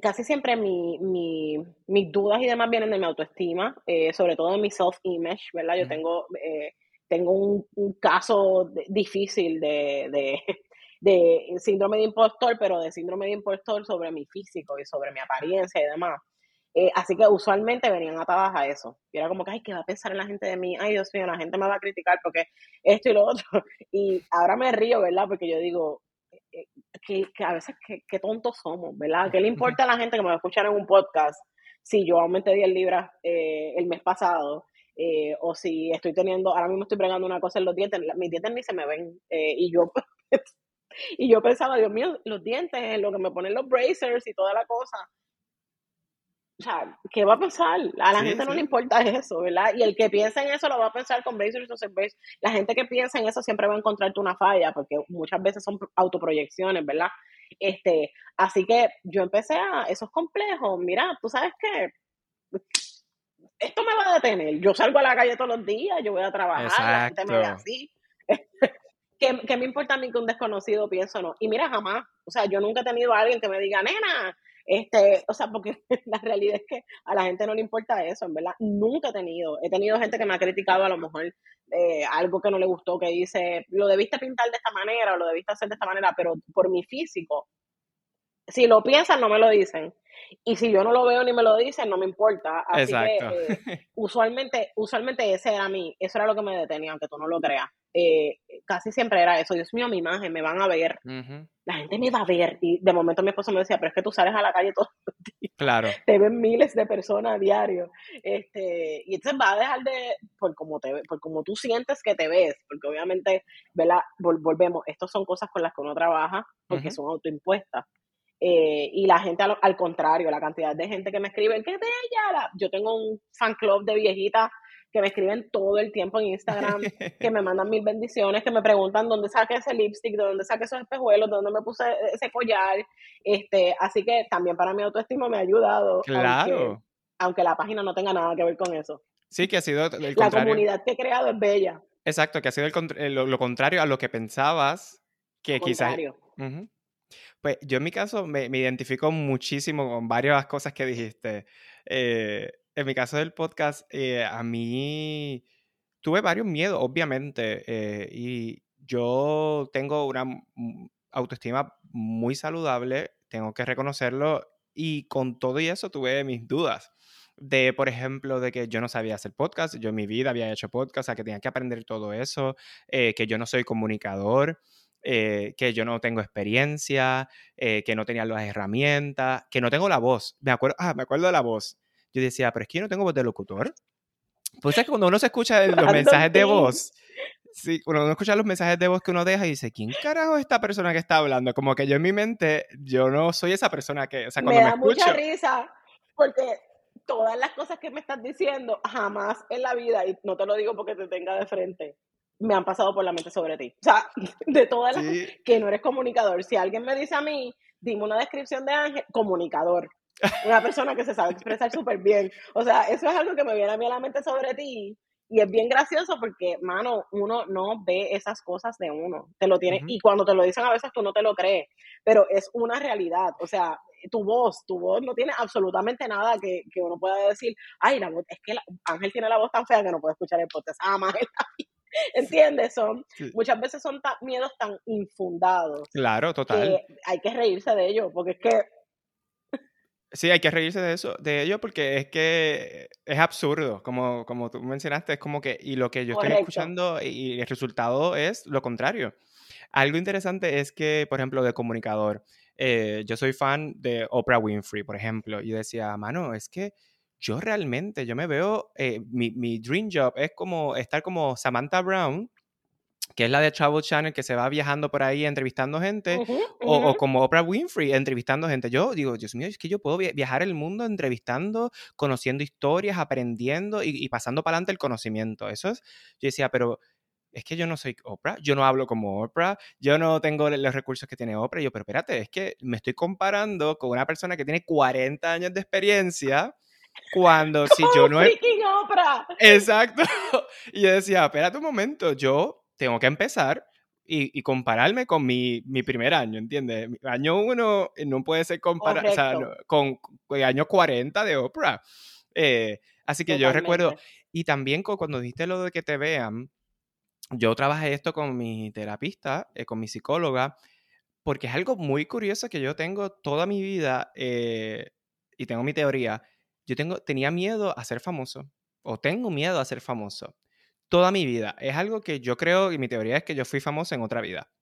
casi siempre mi, mis dudas y demás vienen de mi autoestima, eh, sobre todo de mi self-image, ¿verdad? Yo tengo, tengo un, caso difícil de, [laughs] de síndrome de impostor, pero de síndrome de impostor sobre mi físico y sobre mi apariencia y demás. Eh, así que usualmente venían atadas a eso. Y era como que, ay, ¿qué va a pensar la gente de mí? Ay, Dios mío, la gente me va a criticar porque esto y lo otro. [laughs] Y ahora me río, ¿verdad? Porque yo digo, eh, que, a veces qué, tontos somos, ¿verdad? ¿Qué le importa a la gente que me va a escuchar en un podcast si yo aumenté 10 libras eh, el mes pasado? o si estoy teniendo, ahora mismo estoy bregando una cosa en los dientes, mis dientes ni se me ven. y yo [laughs] y yo pensaba, Dios mío, los dientes, lo que me ponen los bracers y toda la cosa o sea, ¿qué va a pasar? A la gente no le importa eso, ¿verdad? Y el que piensa en eso lo va a pensar con Brazers o La gente que piensa en eso siempre va a encontrarte una falla, porque muchas veces son autoproyecciones, ¿verdad? Este, así que yo empecé a esos complejos. Mira, tú sabes que esto me va a detener. Yo salgo a la calle todos los días, yo voy a trabajar, la gente me ve así. [laughs] ¿Qué, ¿Qué, me importa a mí que un desconocido piense o no? Y mira, jamás. O sea, yo nunca he tenido a alguien que me diga, nena, este, o sea, porque [laughs] la realidad es que a la gente no le importa eso, en verdad. Nunca he tenido. He tenido gente que me ha criticado a lo mejor eh, algo que no le gustó, que dice, lo debiste pintar de esta manera o lo debiste hacer de esta manera, pero por mi físico. Si lo piensan, no me lo dicen. Y si yo no lo veo ni me lo dicen, no me importa. Así que eh, [laughs] usualmente, usualmente ese era mi, eso era lo que me detenía, aunque tú no lo creas. Eh, casi siempre era eso. Dios mío, mi imagen, me van a ver. La gente me va a ver. Y de momento mi esposo me decía, pero es que tú sales a la calle todos los días. Claro. [laughs] Te ven miles de personas a diario. Este, y entonces va a dejar de, por como, te, por como tú sientes que te ves, porque obviamente, ¿verdad? volvemos, estas son cosas con las que uno trabaja porque son autoimpuestas. Eh, y la gente al, contrario, la cantidad de gente que me escribe, ¡qué bella! Yo tengo un fan club de viejitas que me escriben todo el tiempo en Instagram, que me mandan mil bendiciones, que me preguntan dónde saqué ese lipstick, de dónde saqué esos espejuelos, de dónde me puse ese collar. Este, así que también para mi autoestima me ha ayudado. Claro. Aunque, la página no tenga nada que ver con eso. Sí, que ha sido el La comunidad que he creado es bella. Exacto, que ha sido el, lo, contrario a lo que pensabas que quizás... Pues yo en mi caso me, me, identifico muchísimo con varias cosas que dijiste. Eh, en mi caso del podcast, eh, a mí tuve varios miedos, obviamente, eh, y yo tengo una autoestima muy saludable, tengo que reconocerlo, y con todo y eso tuve mis dudas de, por ejemplo, de que yo no sabía hacer podcast, yo en mi vida había hecho podcast, o sea, que tenía que aprender todo eso, eh, que yo no soy comunicador, que yo no tengo experiencia, que no tenía las herramientas, que no tengo la voz. Me acuerdo, ah, me acuerdo de la voz yo decía, pero es que yo no tengo voz de locutor. Pues es que cuando uno se escucha [laughs] los mensajes de voz, sí, cuando uno escucha los mensajes de voz que uno deja y dice, ¿quién carajo es esta persona que está hablando? Como que yo en mi mente, yo no soy esa persona que, o sea, cuando me, da mucha risa, porque todas las cosas que me estás diciendo, jamás en la vida, y no te lo digo porque te tenga de frente, me han pasado por la mente sobre ti. O sea, [laughs] de todas las que no eres comunicador. Si alguien me dice a mí, dime una descripción de Ángel, comunicador una persona que se sabe expresar súper bien. O sea, eso es algo que me viene a mí a la mente sobre ti. Y es bien gracioso porque, mano, uno no ve esas cosas de uno. Te lo tiene, y cuando te lo dicen a veces tú no te lo crees, pero es una realidad. O sea, tu voz, tu voz no tiene absolutamente nada que, que uno pueda decir, ay, la voz, es que Ángel tiene la voz tan fea que no puede escuchar el podcast. Ah, [laughs] más [laughs] ¿Entiendes? Son, Muchas veces son miedos tan infundados. Claro, total. hay que reírse de ellos, porque es que Sí, hay que reírse de eso, de ello, porque es que es absurdo, como, como tú mencionaste, es como que, y lo que yo estoy escuchando y el resultado es lo contrario. Algo interesante es que, por ejemplo, de comunicador, eh, yo soy fan de Oprah Winfrey, por ejemplo, y decía, mano, es que yo realmente, yo me veo, eh, mi, mi dream job es como estar como Samantha Brown, que es la de Travel Channel, que se va viajando por ahí entrevistando gente, O, como Oprah Winfrey entrevistando gente. Yo digo, Dios mío, es que yo puedo viajar el mundo entrevistando, conociendo historias, aprendiendo y, pasando para adelante el conocimiento. Eso es, yo decía, pero es que yo no soy Oprah, yo no hablo como Oprah, yo no tengo los recursos que tiene Oprah. Y yo, pero espérate, es que me estoy comparando con una persona que tiene 40 años de experiencia cuando [laughs] si yo no he... Oprah! Exacto. [laughs] Y yo decía, espérate un momento, yo tengo que empezar y, compararme con mi, mi, primer año, ¿entiendes? Año uno no puede ser comparado con, el año 40 de Oprah. Eh, así que yo recuerdo, y también cuando dijiste lo de que te vean, yo trabajé esto con mi terapista, eh, con mi psicóloga, porque es algo muy curioso que yo tengo toda mi vida eh, y tengo mi teoría. Yo tengo, tenía miedo a ser famoso, o tengo miedo a ser famoso, toda mi vida. Es algo que yo creo, y mi teoría es que yo fui famoso en otra vida.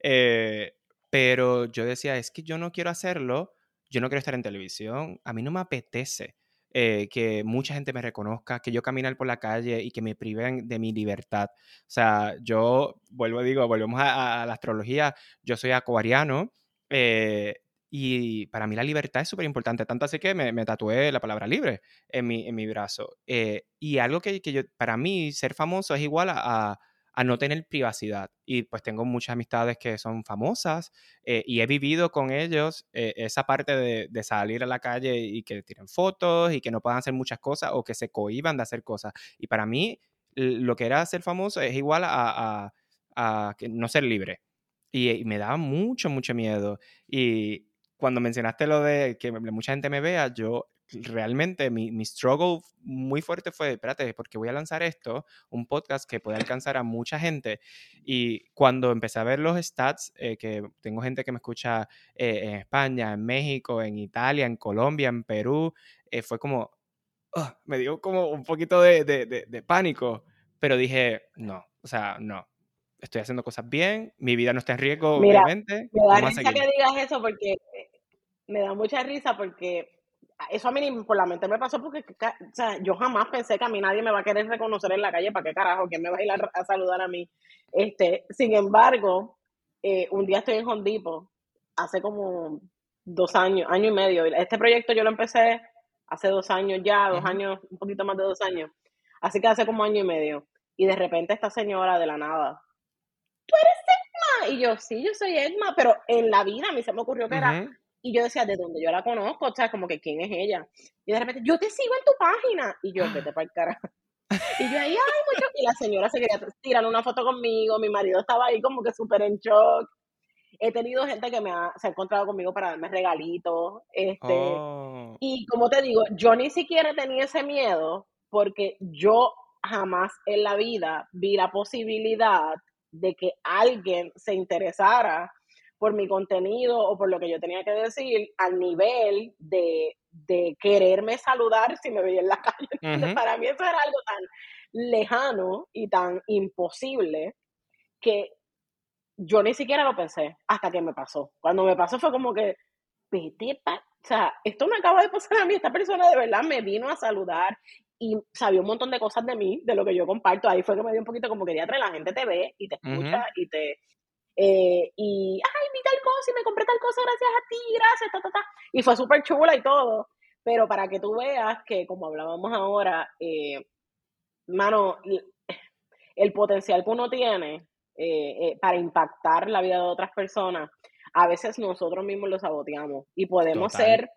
Eh, pero yo decía, es que yo no quiero hacerlo, yo no quiero estar en televisión, a mí no me apetece. Eh, que mucha gente me reconozca, que yo caminar por la calle y que me priven de mi libertad. O sea, yo vuelvo, digo, volvemos a, la astrología, yo soy acuariano eh, y para mí la libertad es súper importante, tanto así que me, tatué la palabra libre en mi, en mi brazo. Eh, y algo que, que, yo, para mí, ser famoso es igual a a no tener privacidad. Y pues tengo muchas amistades que son famosas eh, y he vivido con ellos eh, esa parte de, salir a la calle y que tiren fotos y que no puedan hacer muchas cosas o que se cohiban de hacer cosas. Y para mí lo que era ser famoso es igual a, a, no ser libre. Y, y, me daba mucho, mucho miedo. Y cuando mencionaste lo de que mucha gente me vea, yo realmente mi, mi, struggle muy fuerte fue, espérate, porque voy a lanzar esto, un podcast que puede alcanzar a mucha gente. Y cuando empecé a ver los stats, eh, que tengo gente que me escucha eh, en España, en México, en Italia, en Colombia, en Perú, eh, fue como, me dio como un poquito de, de, de, pánico, pero dije, no, o sea, no. Estoy haciendo cosas bien, mi vida no está en riesgo, obviamente. Me da risa que digas eso porque me da mucha risa porque eso a mí por la mente me pasó porque o sea, yo jamás pensé que a mí nadie me va a querer reconocer en la calle, ¿para qué carajo? ¿Quién me va a ir a, saludar a mí? Este, sin embargo, eh, un día estoy en Hondipo, hace como dos años, año y medio. Este proyecto yo lo empecé hace dos años ya, dos años, un poquito más de dos años. Así que hace como año y medio. Y de repente esta señora de la nada, ¿tú eres Edma? Y yo, sí, yo soy Edma, pero en la vida a mí se me ocurrió que era y yo decía, ¿de dónde yo la conozco? O sea, como que quién es ella. Y de repente, yo te sigo en tu página. Y yo, vete para el carajo. Y yo ahí, ay, mucho. Y la señora se quería tirar una foto conmigo. Mi marido estaba ahí como que súper en shock. He tenido gente que me ha, se ha encontrado conmigo para darme regalitos. Este, oh. Y como te digo, yo ni siquiera tenía ese miedo porque yo jamás en la vida vi la posibilidad de que alguien se interesara por mi contenido o por lo que yo tenía que decir al nivel de, quererme saludar si me veía en la [laughs] calle. Para mí eso era algo tan lejano y tan imposible que yo ni siquiera lo pensé hasta que me pasó. Cuando me pasó fue como que, vete pa o sea, esto me acaba de pasar a mí, esta persona de verdad me vino a saludar y sabía un montón de cosas de mí, de lo que yo comparto. Ahí fue que me dio un poquito como que diatre, la gente te ve y te escucha y te eh, y, ay, vi tal cosa y me compré tal cosa gracias a ti, gracias, ta, ta, ta. Y fue súper chula y todo. Pero para que tú veas que, como hablábamos ahora, eh, mano, el potencial que uno tiene eh, para impactar la vida de otras personas, a veces nosotros mismos lo saboteamos y podemos ser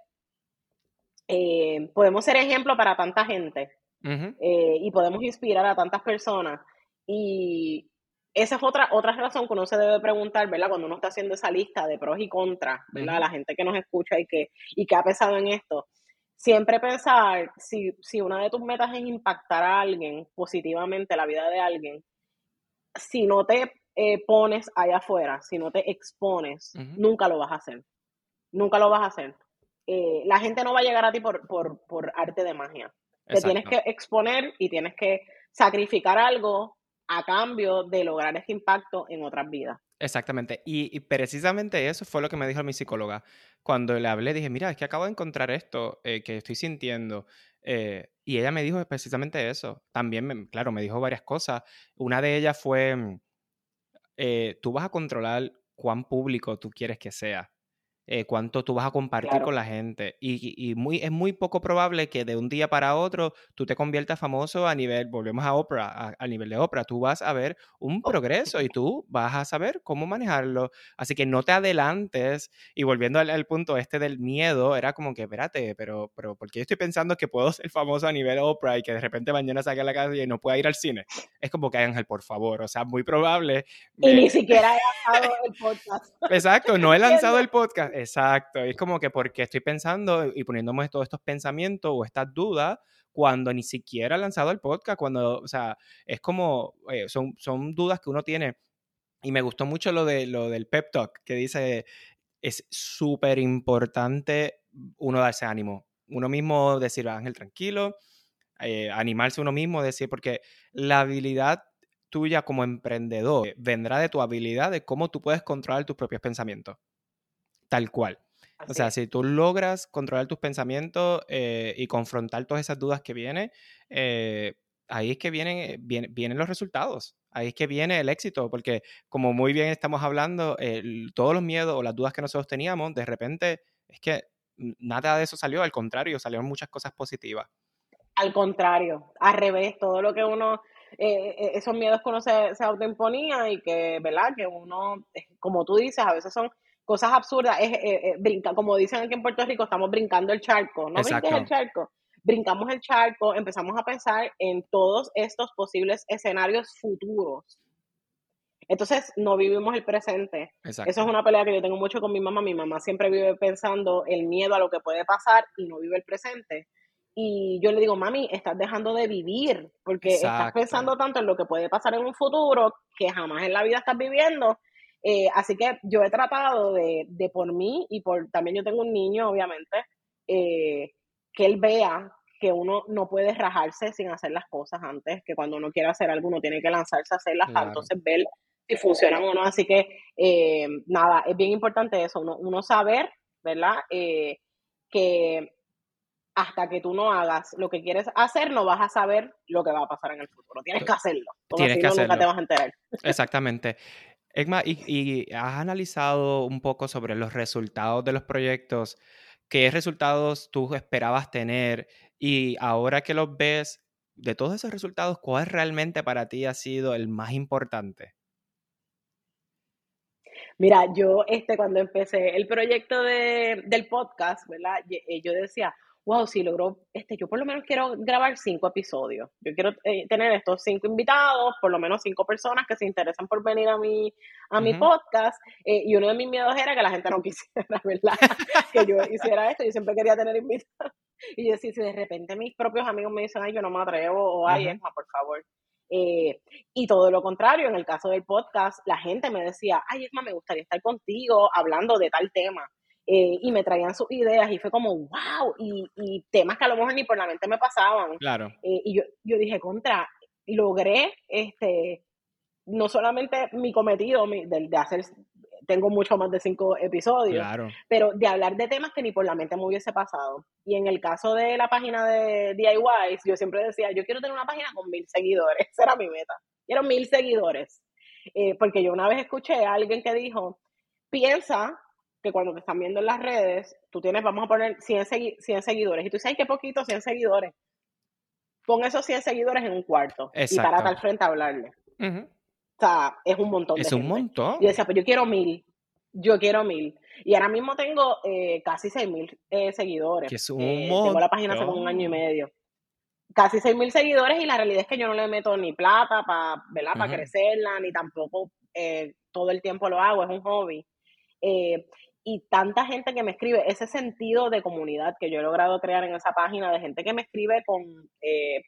podemos ser ejemplo para tanta gente y podemos inspirar a tantas personas y, esa es otra, otra razón que uno se debe preguntar, ¿verdad? Cuando uno está haciendo esa lista de pros y contras, ¿verdad? La gente que nos escucha y que, y que ha pensado en esto. Siempre pensar si, si una de tus metas es impactar a alguien positivamente, la vida de alguien, si no te eh, pones allá afuera, si no te expones, nunca lo vas a hacer. Nunca lo vas a hacer. Eh, la gente no va a llegar a ti por, por, por arte de magia. Te tienes que exponer y tienes que sacrificar algo a cambio de lograr ese impacto en otras vidas. Exactamente. Y, precisamente eso fue lo que me dijo mi psicóloga. Cuando le hablé, dije, mira, es que acabo de encontrar esto eh, que estoy sintiendo. Eh, y ella me dijo precisamente eso. También, claro, me dijo varias cosas. Una de ellas fue, mm, eh, tú vas a controlar cuán público tú quieres que sea. Eh, cuánto tú vas a compartir con la gente. Y, muy, es muy poco probable que de un día para otro tú te conviertas famoso a nivel, volvemos a Oprah, a, nivel de Oprah, tú vas a ver un oh. progreso y tú vas a saber cómo manejarlo. Así que no te adelantes. Y volviendo al, punto este del miedo, era como que, espérate, pero, pero ¿por qué estoy pensando que puedo [laughs] ser famoso a nivel Oprah y que de repente mañana salga a la calle y no pueda ir al cine? Es como que Ángel, por favor, o sea, muy probable. Y ni siquiera he lanzado el podcast. [laughs] Exacto, [laughs] no he lanzado el podcast Exacto, es como que porque estoy pensando y poniéndome todos estos pensamientos o estas dudas cuando ni siquiera he lanzado el podcast, cuando, o sea, es como, eh, son, son dudas que uno tiene. Y me gustó mucho lo, de, lo del pep talk, que dice, es súper importante uno darse ánimo. Uno mismo decir, Ángel, tranquilo, eh, animarse uno mismo, decir, porque la habilidad tuya como emprendedor vendrá de tu habilidad de cómo tú puedes controlar tus propios pensamientos tal cual. o sea, si tú logras controlar tus pensamientos eh, y confrontar todas esas dudas que vienen, eh, ahí es que vienen, vienen, los resultados. Ahí es que viene el éxito, porque como muy bien estamos hablando, todos los miedos o las dudas que nosotros teníamos, de repente es que nada de eso salió, al contrario, salieron muchas cosas positivas. Al contrario, al revés, todo lo que uno, eh, esos miedos que uno se, se, autoimponía y que, ¿verdad? Que uno, como tú dices, a veces son cosas absurdas, es, eh, eh, brinca, como dicen aquí en Puerto Rico, estamos brincando el charco, no brinques el charco, brincamos el charco, empezamos a pensar en todos estos posibles escenarios futuros. Entonces, no vivimos el presente. Eso es una pelea que yo tengo mucho con mi mamá. Mi mamá siempre vive pensando el miedo a lo que puede pasar y no vive el presente. Y yo le digo, mami, estás dejando de vivir porque estás pensando tanto en lo que puede pasar en un futuro que jamás en la vida estás viviendo eh, así que yo he tratado de, de, por mí y por también yo tengo un niño, obviamente, eh, que él vea que uno no puede rajarse sin hacer las cosas antes, que cuando uno quiere hacer algo uno tiene que lanzarse a hacerlas, entonces ver si funcionan o no. Así que eh, nada, es bien importante eso, uno, uno saber, ¿verdad? que hasta que tú no hagas lo que quieres hacer, no vas a saber lo que va a pasar en el futuro. Tienes que hacerlo. Tienes que hacerlo. nunca te vas a enterar. Exactamente. Egma, y, has analizado un poco sobre los resultados de los proyectos, qué resultados tú esperabas tener y ahora que los ves, de todos esos resultados, ¿cuál realmente para ti ha sido el más importante? Mira, yo este, cuando empecé el proyecto del podcast, ¿verdad? Eh, yo decía, wow, si logró, este, yo por lo menos quiero grabar cinco episodios. Yo quiero eh, tener estos cinco invitados, por lo menos cinco personas que se interesan por venir a mi, a mi podcast. Eh, y uno de mis miedos era que la gente no [laughs] quisiera, ¿verdad? que yo hiciera esto. Yo siempre quería tener invitados. Y yo decía, si de repente mis propios amigos me dicen, ay, yo no me atrevo, o ay, Esma, por favor. Eh, y todo lo contrario, en el caso del podcast, la gente me decía, ay, Esma, me gustaría estar contigo hablando de tal tema. Eh, y me traían sus ideas y fue como, wow, y, y, temas que a lo mejor ni por la mente me pasaban. Claro. Eh, y yo, yo dije, contra, logré, este, no solamente mi cometido de, de, hacer, tengo mucho más de cinco episodios, claro. pero de hablar de temas que ni por la mente me hubiese pasado. Y en el caso de la página de DIY, yo siempre decía, yo quiero tener una página con mil seguidores, [laughs] esa era mi meta, quiero mil seguidores. Eh, porque yo una vez escuché a alguien que dijo, piensa que cuando te están viendo en las redes, tú tienes, vamos a poner 100, seguidores, y tú dices, ay, qué poquito, 100 seguidores. Pon esos 100 seguidores en un cuarto y párate al frente a hablarle. O sea, es un montón. Es un montón. Y decía, pues yo quiero mil, yo quiero mil. Y ahora mismo tengo eh, casi 6 mil eh, seguidores. Que es un eh, montón. Tengo la página hace como un año y medio. Casi 6 mil seguidores y la realidad es que yo no le meto ni plata para para crecerla, ni tampoco todo el tiempo lo hago, es un hobby y tanta gente que me escribe, ese sentido de comunidad que yo he logrado crear en esa página, de gente que me escribe con eh,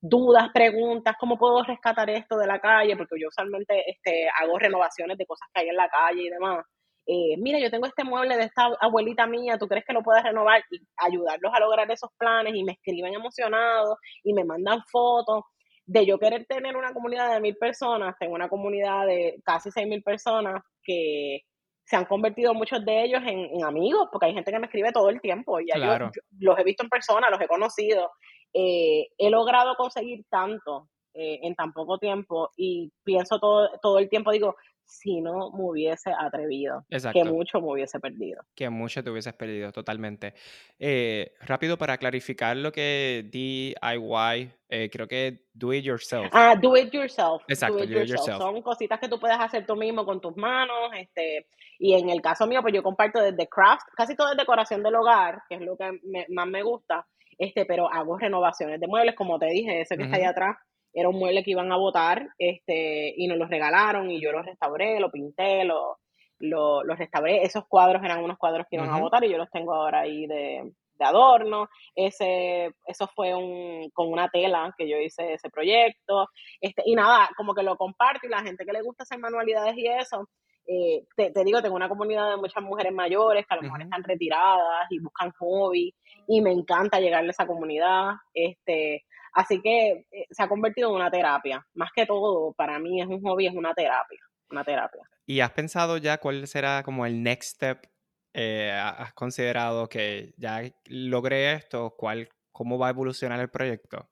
dudas, preguntas, cómo puedo rescatar esto de la calle, porque yo usualmente este, hago renovaciones de cosas que hay en la calle y demás. Eh, mira, yo tengo este mueble de esta abuelita mía, ¿tú crees que lo puedes renovar? Y ayudarlos a lograr esos planes y me escriben emocionados y me mandan fotos. De yo querer tener una comunidad de mil personas, tengo una comunidad de casi seis mil personas que se han convertido muchos de ellos en, amigos, porque hay gente que me escribe todo el tiempo, y yo, los he visto en persona, los he conocido. Eh, he logrado conseguir tanto eh, en tan poco tiempo y pienso todo, todo el tiempo, digo, si no me hubiese atrevido. Que mucho me hubiese perdido. Que mucho te hubieses perdido, totalmente. Eh, rápido para clarificar lo que DIY, eh, creo que do it yourself. Ah, do it yourself. Exacto, do it, yourself. Son cositas que tú puedes hacer tú mismo con tus manos. Este, y en el caso mío, pues yo comparto desde craft, casi todo es decoración del hogar, que es lo que más me gusta. Este, pero hago renovaciones de muebles, como te dije, ese que está ahí atrás era un mueble que iban a botar este, y nos lo regalaron y yo lo restauré, lo pinté, lo, lo, restauré. Esos cuadros eran unos cuadros que iban a botar y yo los tengo ahora ahí de, de adorno. Ese, eso fue un, con una tela que yo hice ese proyecto. Este, y nada, como que lo comparto y la gente que le gusta hacer manualidades y eso. Eh, te, digo, tengo una comunidad de muchas mujeres mayores que a lo mejor están retiradas y buscan hobby y me encanta llegarle a esa comunidad. Este, Así que eh, se ha convertido en una terapia. Más que todo, para mí es un hobby, es una terapia. Una terapia. ¿Y has pensado ya cuál será como el next step? Eh, ¿Has considerado que ya logré esto? ¿Cuál, ¿Cómo va a evolucionar el proyecto?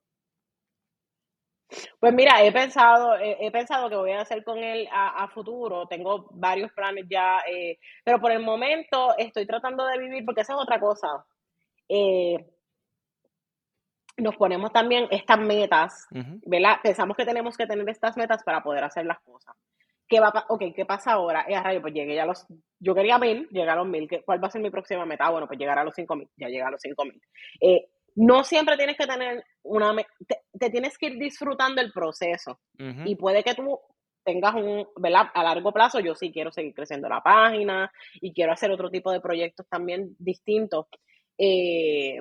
Pues mira, he pensado, he, pensado que voy a hacer con él a, futuro. Tengo varios planes ya, eh, pero por el momento estoy tratando de vivir, porque esa es otra cosa. Eh, nos ponemos también estas metas, ¿verdad? Pensamos que tenemos que tener estas metas para poder hacer las cosas. ¿Qué va ok, ¿qué pasa ahora? Eh, rayo, pues llegué ya a los, yo quería mil, llegar a los mil, ¿cuál va a ser mi próxima meta? Ah, bueno, pues llegar a los cinco mil, ya llegué a los cinco mil. Eh, no siempre tienes que tener una, te, te, tienes que ir disfrutando el proceso y puede que tú tengas un, ¿verdad? A largo plazo, yo sí quiero seguir creciendo la página y quiero hacer otro tipo de proyectos también distintos. Eh,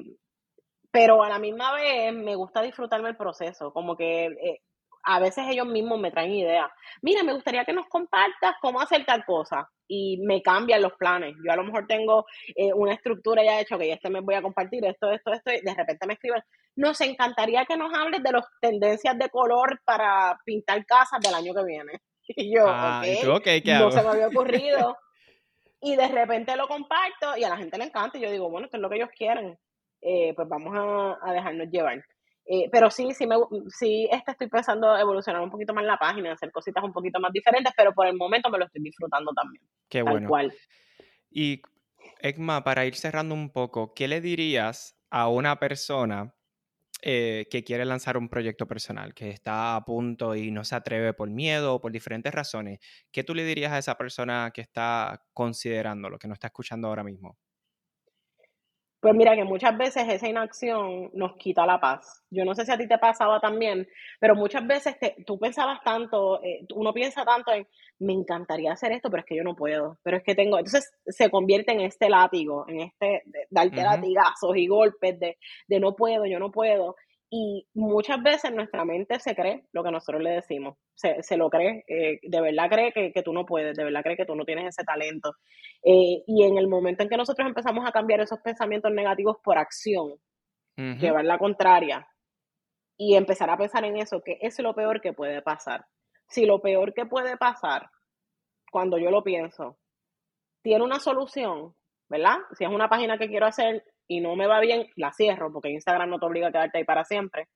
pero a la misma vez me gusta disfrutarme el proceso, como que eh, a veces ellos mismos me traen ideas. Mira, me gustaría que nos compartas cómo hacer tal cosa y me cambian los planes. Yo a lo mejor tengo eh, una estructura ya hecha, que este mes voy a compartir esto, esto, esto, y de repente me escriben, nos encantaría que nos hables de las tendencias de color para pintar casas del año que viene. [laughs] Y yo, ah, no se me había ocurrido. [laughs] y de repente lo comparto y a la gente le encanta y yo digo, bueno, esto es lo que ellos quieren. Eh, pues vamos a, dejarnos llevar. Eh, pero sí, sí, me, sí este estoy pensando evolucionar un poquito más la página, hacer cositas un poquito más diferentes, pero por el momento me lo estoy disfrutando también. Qué bueno. Y, Egma, para ir cerrando un poco, ¿qué le dirías a una persona eh, que quiere lanzar un proyecto personal, que está a punto y no se atreve por miedo o por diferentes razones? ¿Qué tú le dirías a esa persona que está considerando lo que no está escuchando ahora mismo? Pues mira que muchas veces esa inacción nos quita la paz. Yo no sé si a ti te pasaba también, pero muchas veces tú pensabas tanto, eh, uno piensa tanto en, me encantaría hacer esto, pero es que yo no puedo, pero es que tengo, entonces se convierte en este látigo, en este, de, darte latigazos y golpes de, de no puedo, yo no puedo. Y muchas veces nuestra mente se cree lo que nosotros le decimos, se, se lo cree, eh, de verdad cree que, que, tú no puedes, de verdad cree que tú no tienes ese talento. Eh, y en el momento en que nosotros empezamos a cambiar esos pensamientos negativos por acción, llevar la contraria y empezar a pensar en eso, que es lo peor que puede pasar. Si lo peor que puede pasar, cuando yo lo pienso, tiene una solución, ¿verdad? Si es una página que quiero hacer y no me va bien, la cierro, porque Instagram no te obliga a quedarte ahí para siempre.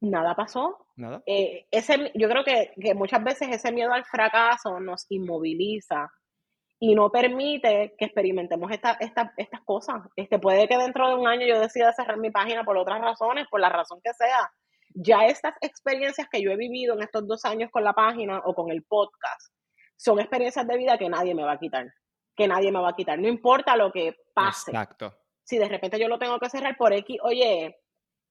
Nada pasó. ¿Nada? Eh, ese, yo creo que, muchas veces ese miedo al fracaso nos inmoviliza y no permite que experimentemos esta, estas cosas. Este, puede que dentro de un año yo decida cerrar mi página por otras razones, por la razón que sea. Ya estas experiencias que yo he vivido en estos dos años con la página o con el podcast son experiencias de vida que nadie me va a quitar. Que nadie me va a quitar. No importa lo que pase. Exacto si de repente yo lo tengo que cerrar por X, oye,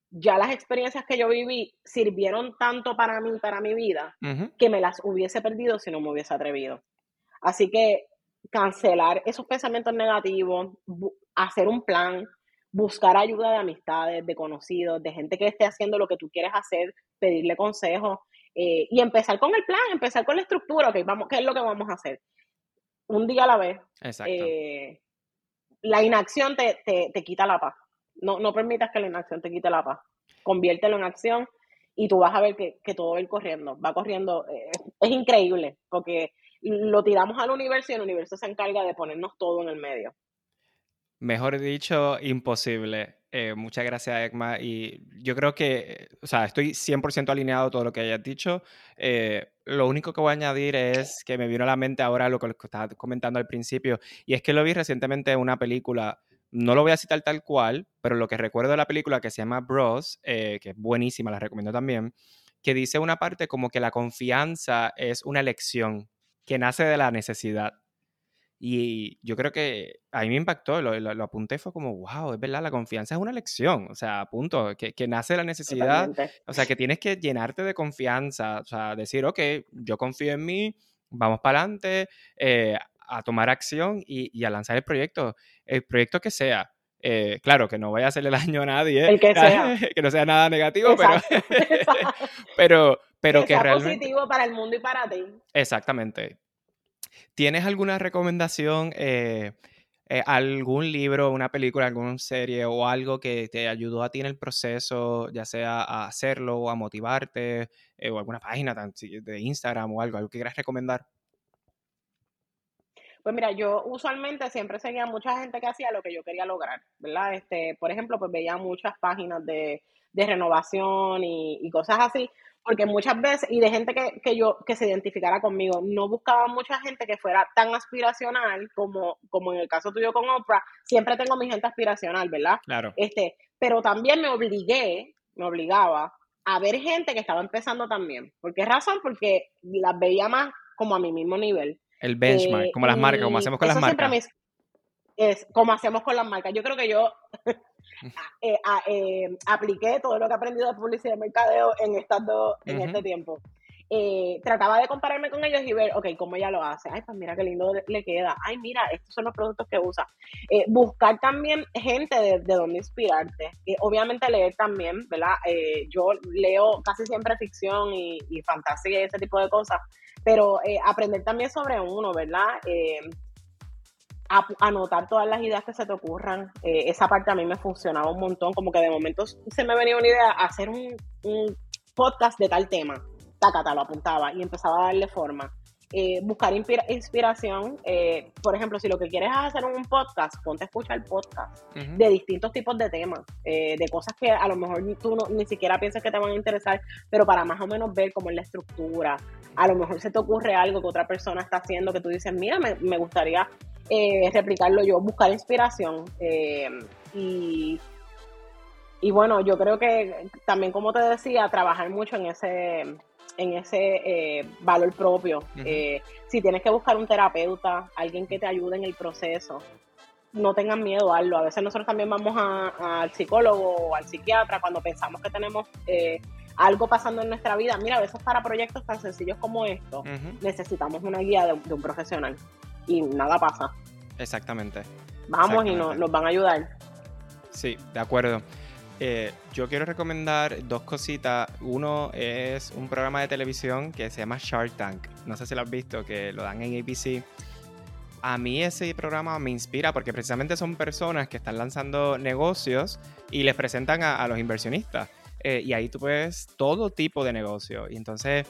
ya las experiencias que yo viví sirvieron tanto para mí, para mi vida, que me las hubiese perdido si no me hubiese atrevido. Así que cancelar esos pensamientos negativos, hacer un plan, buscar ayuda de amistades, de conocidos, de gente que esté haciendo lo que tú quieres hacer, pedirle consejos eh, y empezar con el plan, empezar con la estructura, ok, vamos, ¿qué es lo que vamos a hacer? Un día a la vez. Exacto. Eh, la inacción te, te, quita la paz. No, no permitas que la inacción te quite la paz. Conviértelo en acción y tú vas a ver que, todo va a ir corriendo. Va corriendo. Eh, es increíble porque lo tiramos al universo y el universo se encarga de ponernos todo en el medio. Mejor dicho, imposible. Eh, muchas gracias, Ekma. Y yo creo que, o sea, estoy 100% alineado a todo lo que hayas dicho. Eh, lo único que voy a añadir es que me vino a la mente ahora lo que estaba comentando al principio, y es que lo vi recientemente en una película. No lo voy a citar tal cual, pero lo que recuerdo de la película que se llama Bros, eh, que es buenísima, la recomiendo también, que dice una parte como que la confianza es una elección que nace de la necesidad. Y yo creo que a mí me impactó, lo, lo, apunté, fue como, wow, es verdad, la confianza es una lección, o sea, punto, que, que nace la necesidad, o sea, que tienes que llenarte de confianza, o sea, decir, ok, yo confío en mí, vamos para adelante, eh, a tomar acción y, y, a lanzar el proyecto, el proyecto que sea. Eh, claro, que no vaya a hacerle [laughs] daño a nadie, el que, sea. [laughs] que no sea nada negativo, pero, [laughs] pero, pero que, sea realmente... positivo para el mundo y para ti. Exactamente, ¿Tienes alguna recomendación, eh, eh, algún libro, una película, alguna serie o algo que te ayudó a ti en el proceso, ya sea a hacerlo o a motivarte, eh, o alguna página de Instagram o algo, algo que quieras recomendar? Pues mira, yo usualmente siempre seguía mucha gente que hacía lo que yo quería lograr, ¿verdad? Este, por ejemplo, pues veía muchas páginas de, de renovación y, y, cosas así, porque muchas veces, y de gente que, que, yo, que se identificara conmigo, no buscaba mucha gente que fuera tan aspiracional como, como en el caso tuyo con Oprah, siempre tengo mi gente aspiracional, ¿verdad? Claro. Este, pero también me obligué, me obligaba a ver gente que estaba empezando también. ¿Por qué razón? Porque las veía más como a mi mismo nivel. El benchmark, eh, como las marcas, como hacemos con las marcas. Es como hacemos con las marcas. Yo creo que yo [laughs] eh, eh, apliqué todo lo que he aprendido de publicidad y mercadeo en, estando, en este tiempo. Eh, trataba de compararme con ellos y ver, ok, cómo ella lo hace. Ay, pues mira qué lindo le queda. Ay, mira, estos son los productos que usa. buscar también gente de, de donde inspirarte. obviamente leer también, ¿verdad? yo leo casi siempre ficción y, y, fantasía y ese tipo de cosas, pero aprender también sobre uno, ¿verdad? Anotar todas las ideas que se te ocurran. Eh, esa parte a mí me funcionaba un montón, como que de momento se me venía una idea hacer un, podcast de tal tema. Tacata, lo apuntaba y empezaba a darle forma. Eh, buscar inspiración. Eh, por ejemplo, si lo que quieres es hacer un podcast, ponte a escuchar podcast de distintos tipos de temas, de cosas que a lo mejor tú no, ni siquiera piensas que te van a interesar, pero para más o menos ver cómo es la estructura. A lo mejor se te ocurre algo que otra persona está haciendo que tú dices, mira, me, me gustaría eh, replicarlo yo, buscar inspiración. Eh, y, y bueno, yo creo que también, como te decía, trabajar mucho en ese, en ese eh, valor propio. si tienes que buscar un terapeuta, alguien que te ayude en el proceso, no tengan miedo a hazlo. A veces nosotros también vamos al psicólogo o al psiquiatra cuando pensamos que tenemos algo pasando en nuestra vida. Mira, a veces para proyectos tan sencillos como esto, necesitamos una guía de un profesional y nada pasa. Exactamente. Vamos y nos van a ayudar. Sí, de acuerdo. Eh, yo quiero recomendar dos cositas. Uno es un programa de televisión que se llama Shark Tank. No sé si lo has visto, que lo dan en ABC. A mí ese programa me inspira porque precisamente son personas que están lanzando negocios y les presentan a, los inversionistas. Eh, y ahí tú ves todo tipo de negocio. Y entonces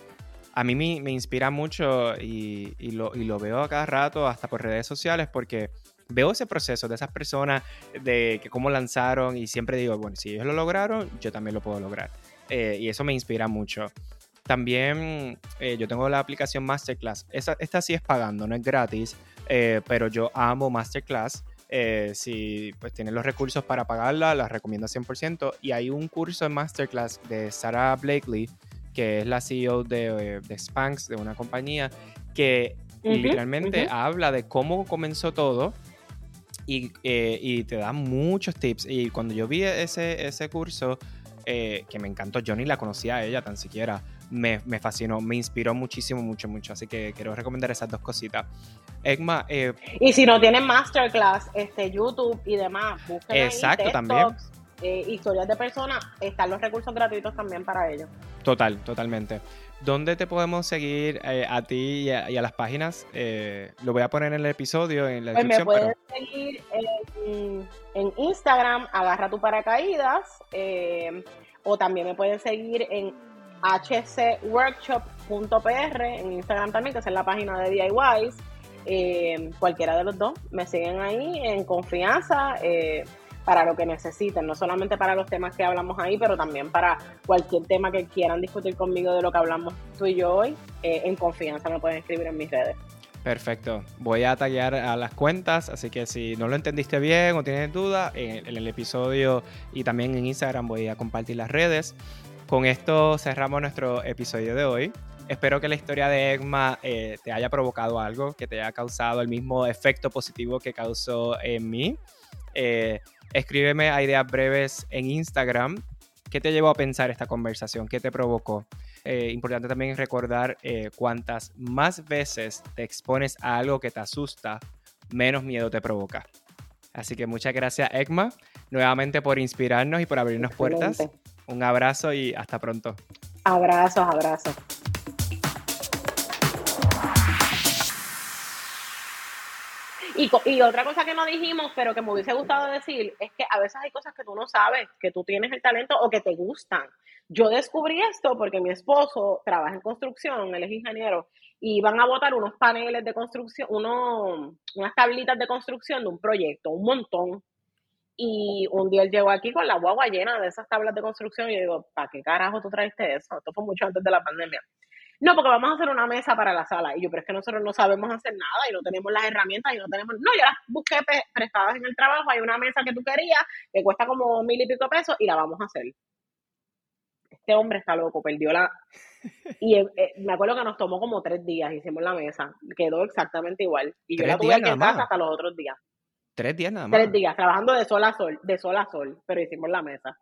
a mí me, inspira mucho y, lo, veo a cada rato, hasta por redes sociales, porque veo ese proceso de esas personas, de que cómo lanzaron y siempre digo, bueno, si ellos lo lograron, yo también lo puedo lograr. Eh, y eso me inspira mucho. También eh, yo tengo la aplicación Masterclass. esta sí es pagando, no es gratis, eh, pero yo amo Masterclass. si pues tienen los recursos para pagarla, la recomiendo 100%. Y hay un curso en Masterclass de Sarah Blakely que es la CEO de, de Spanx, de una compañía, que literalmente habla de cómo comenzó todo y, eh, y, te da muchos tips. Y cuando yo vi ese, ese curso, eh, que me encantó, yo ni la conocía a ella tan siquiera, me, me, fascinó, me inspiró muchísimo, mucho, mucho. Así que quiero recomendar esas dos cositas. Egma. Eh, y si no tienen masterclass, este, YouTube y demás, busquen Exacto, también. Eh, historias de personas, están los recursos gratuitos también para ellos. Total, totalmente. ¿Dónde te podemos seguir eh, a ti y a, las páginas? Eh, lo voy a poner en el episodio, en la descripción. Pues me puedes seguir en, Instagram, agarra tu paracaídas, o también me pueden seguir en hcworkshop.pr, en Instagram también, que es la página de DIYs. cualquiera de los dos. Me siguen ahí en confianza. Eh, para lo que necesiten, no solamente para los temas que hablamos ahí, pero también para cualquier tema que quieran discutir conmigo de lo que hablamos tú y yo hoy, eh, en confianza me pueden escribir en mis redes. Perfecto. Voy a tallar a las cuentas, así que si no lo entendiste bien o tienes duda, en, el episodio y también en Instagram voy a compartir las redes. Con esto cerramos nuestro episodio de hoy. Espero que la historia de Egma eh, te haya provocado algo, que te haya causado el mismo efecto positivo que causó en mí. Eh, escríbeme a ideas breves en Instagram. ¿Qué te llevó a pensar esta conversación? ¿Qué te provocó? Eh, importante también recordar eh, cuantas más veces te expones a algo que te asusta, menos miedo te provoca. Así que muchas gracias, Egma, nuevamente por inspirarnos y por abrirnos puertas. Un abrazo y hasta pronto. Abrazos, abrazos. Y, otra cosa que no dijimos, pero que me hubiese gustado decir, es que a veces hay cosas que tú no sabes, que tú tienes el talento o que te gustan. Yo descubrí esto porque mi esposo trabaja en construcción, él es ingeniero, y van a botar unos paneles de construcción, unos, unas tablitas de construcción de un proyecto, un montón. Y un día él llegó aquí con la guagua llena de esas tablas de construcción y yo digo, ¿para qué carajo tú traiste eso? Esto fue mucho antes de la pandemia. No, porque vamos a hacer una mesa para la sala. Y yo, pero es que nosotros no sabemos hacer nada y no tenemos las herramientas y no tenemos. No, yo las busqué prestadas en el trabajo. Hay una mesa que tú querías que cuesta como mil y pico pesos y la vamos a hacer. Este hombre está loco, perdió la. [laughs] Y eh, eh, me acuerdo que nos tomó como tres días, hicimos la mesa. Quedó exactamente igual. Y yo la tuve en casa hasta los otros días. Tres días nada más. Tres días, trabajando de sol a sol, de sol a sol, pero hicimos la mesa.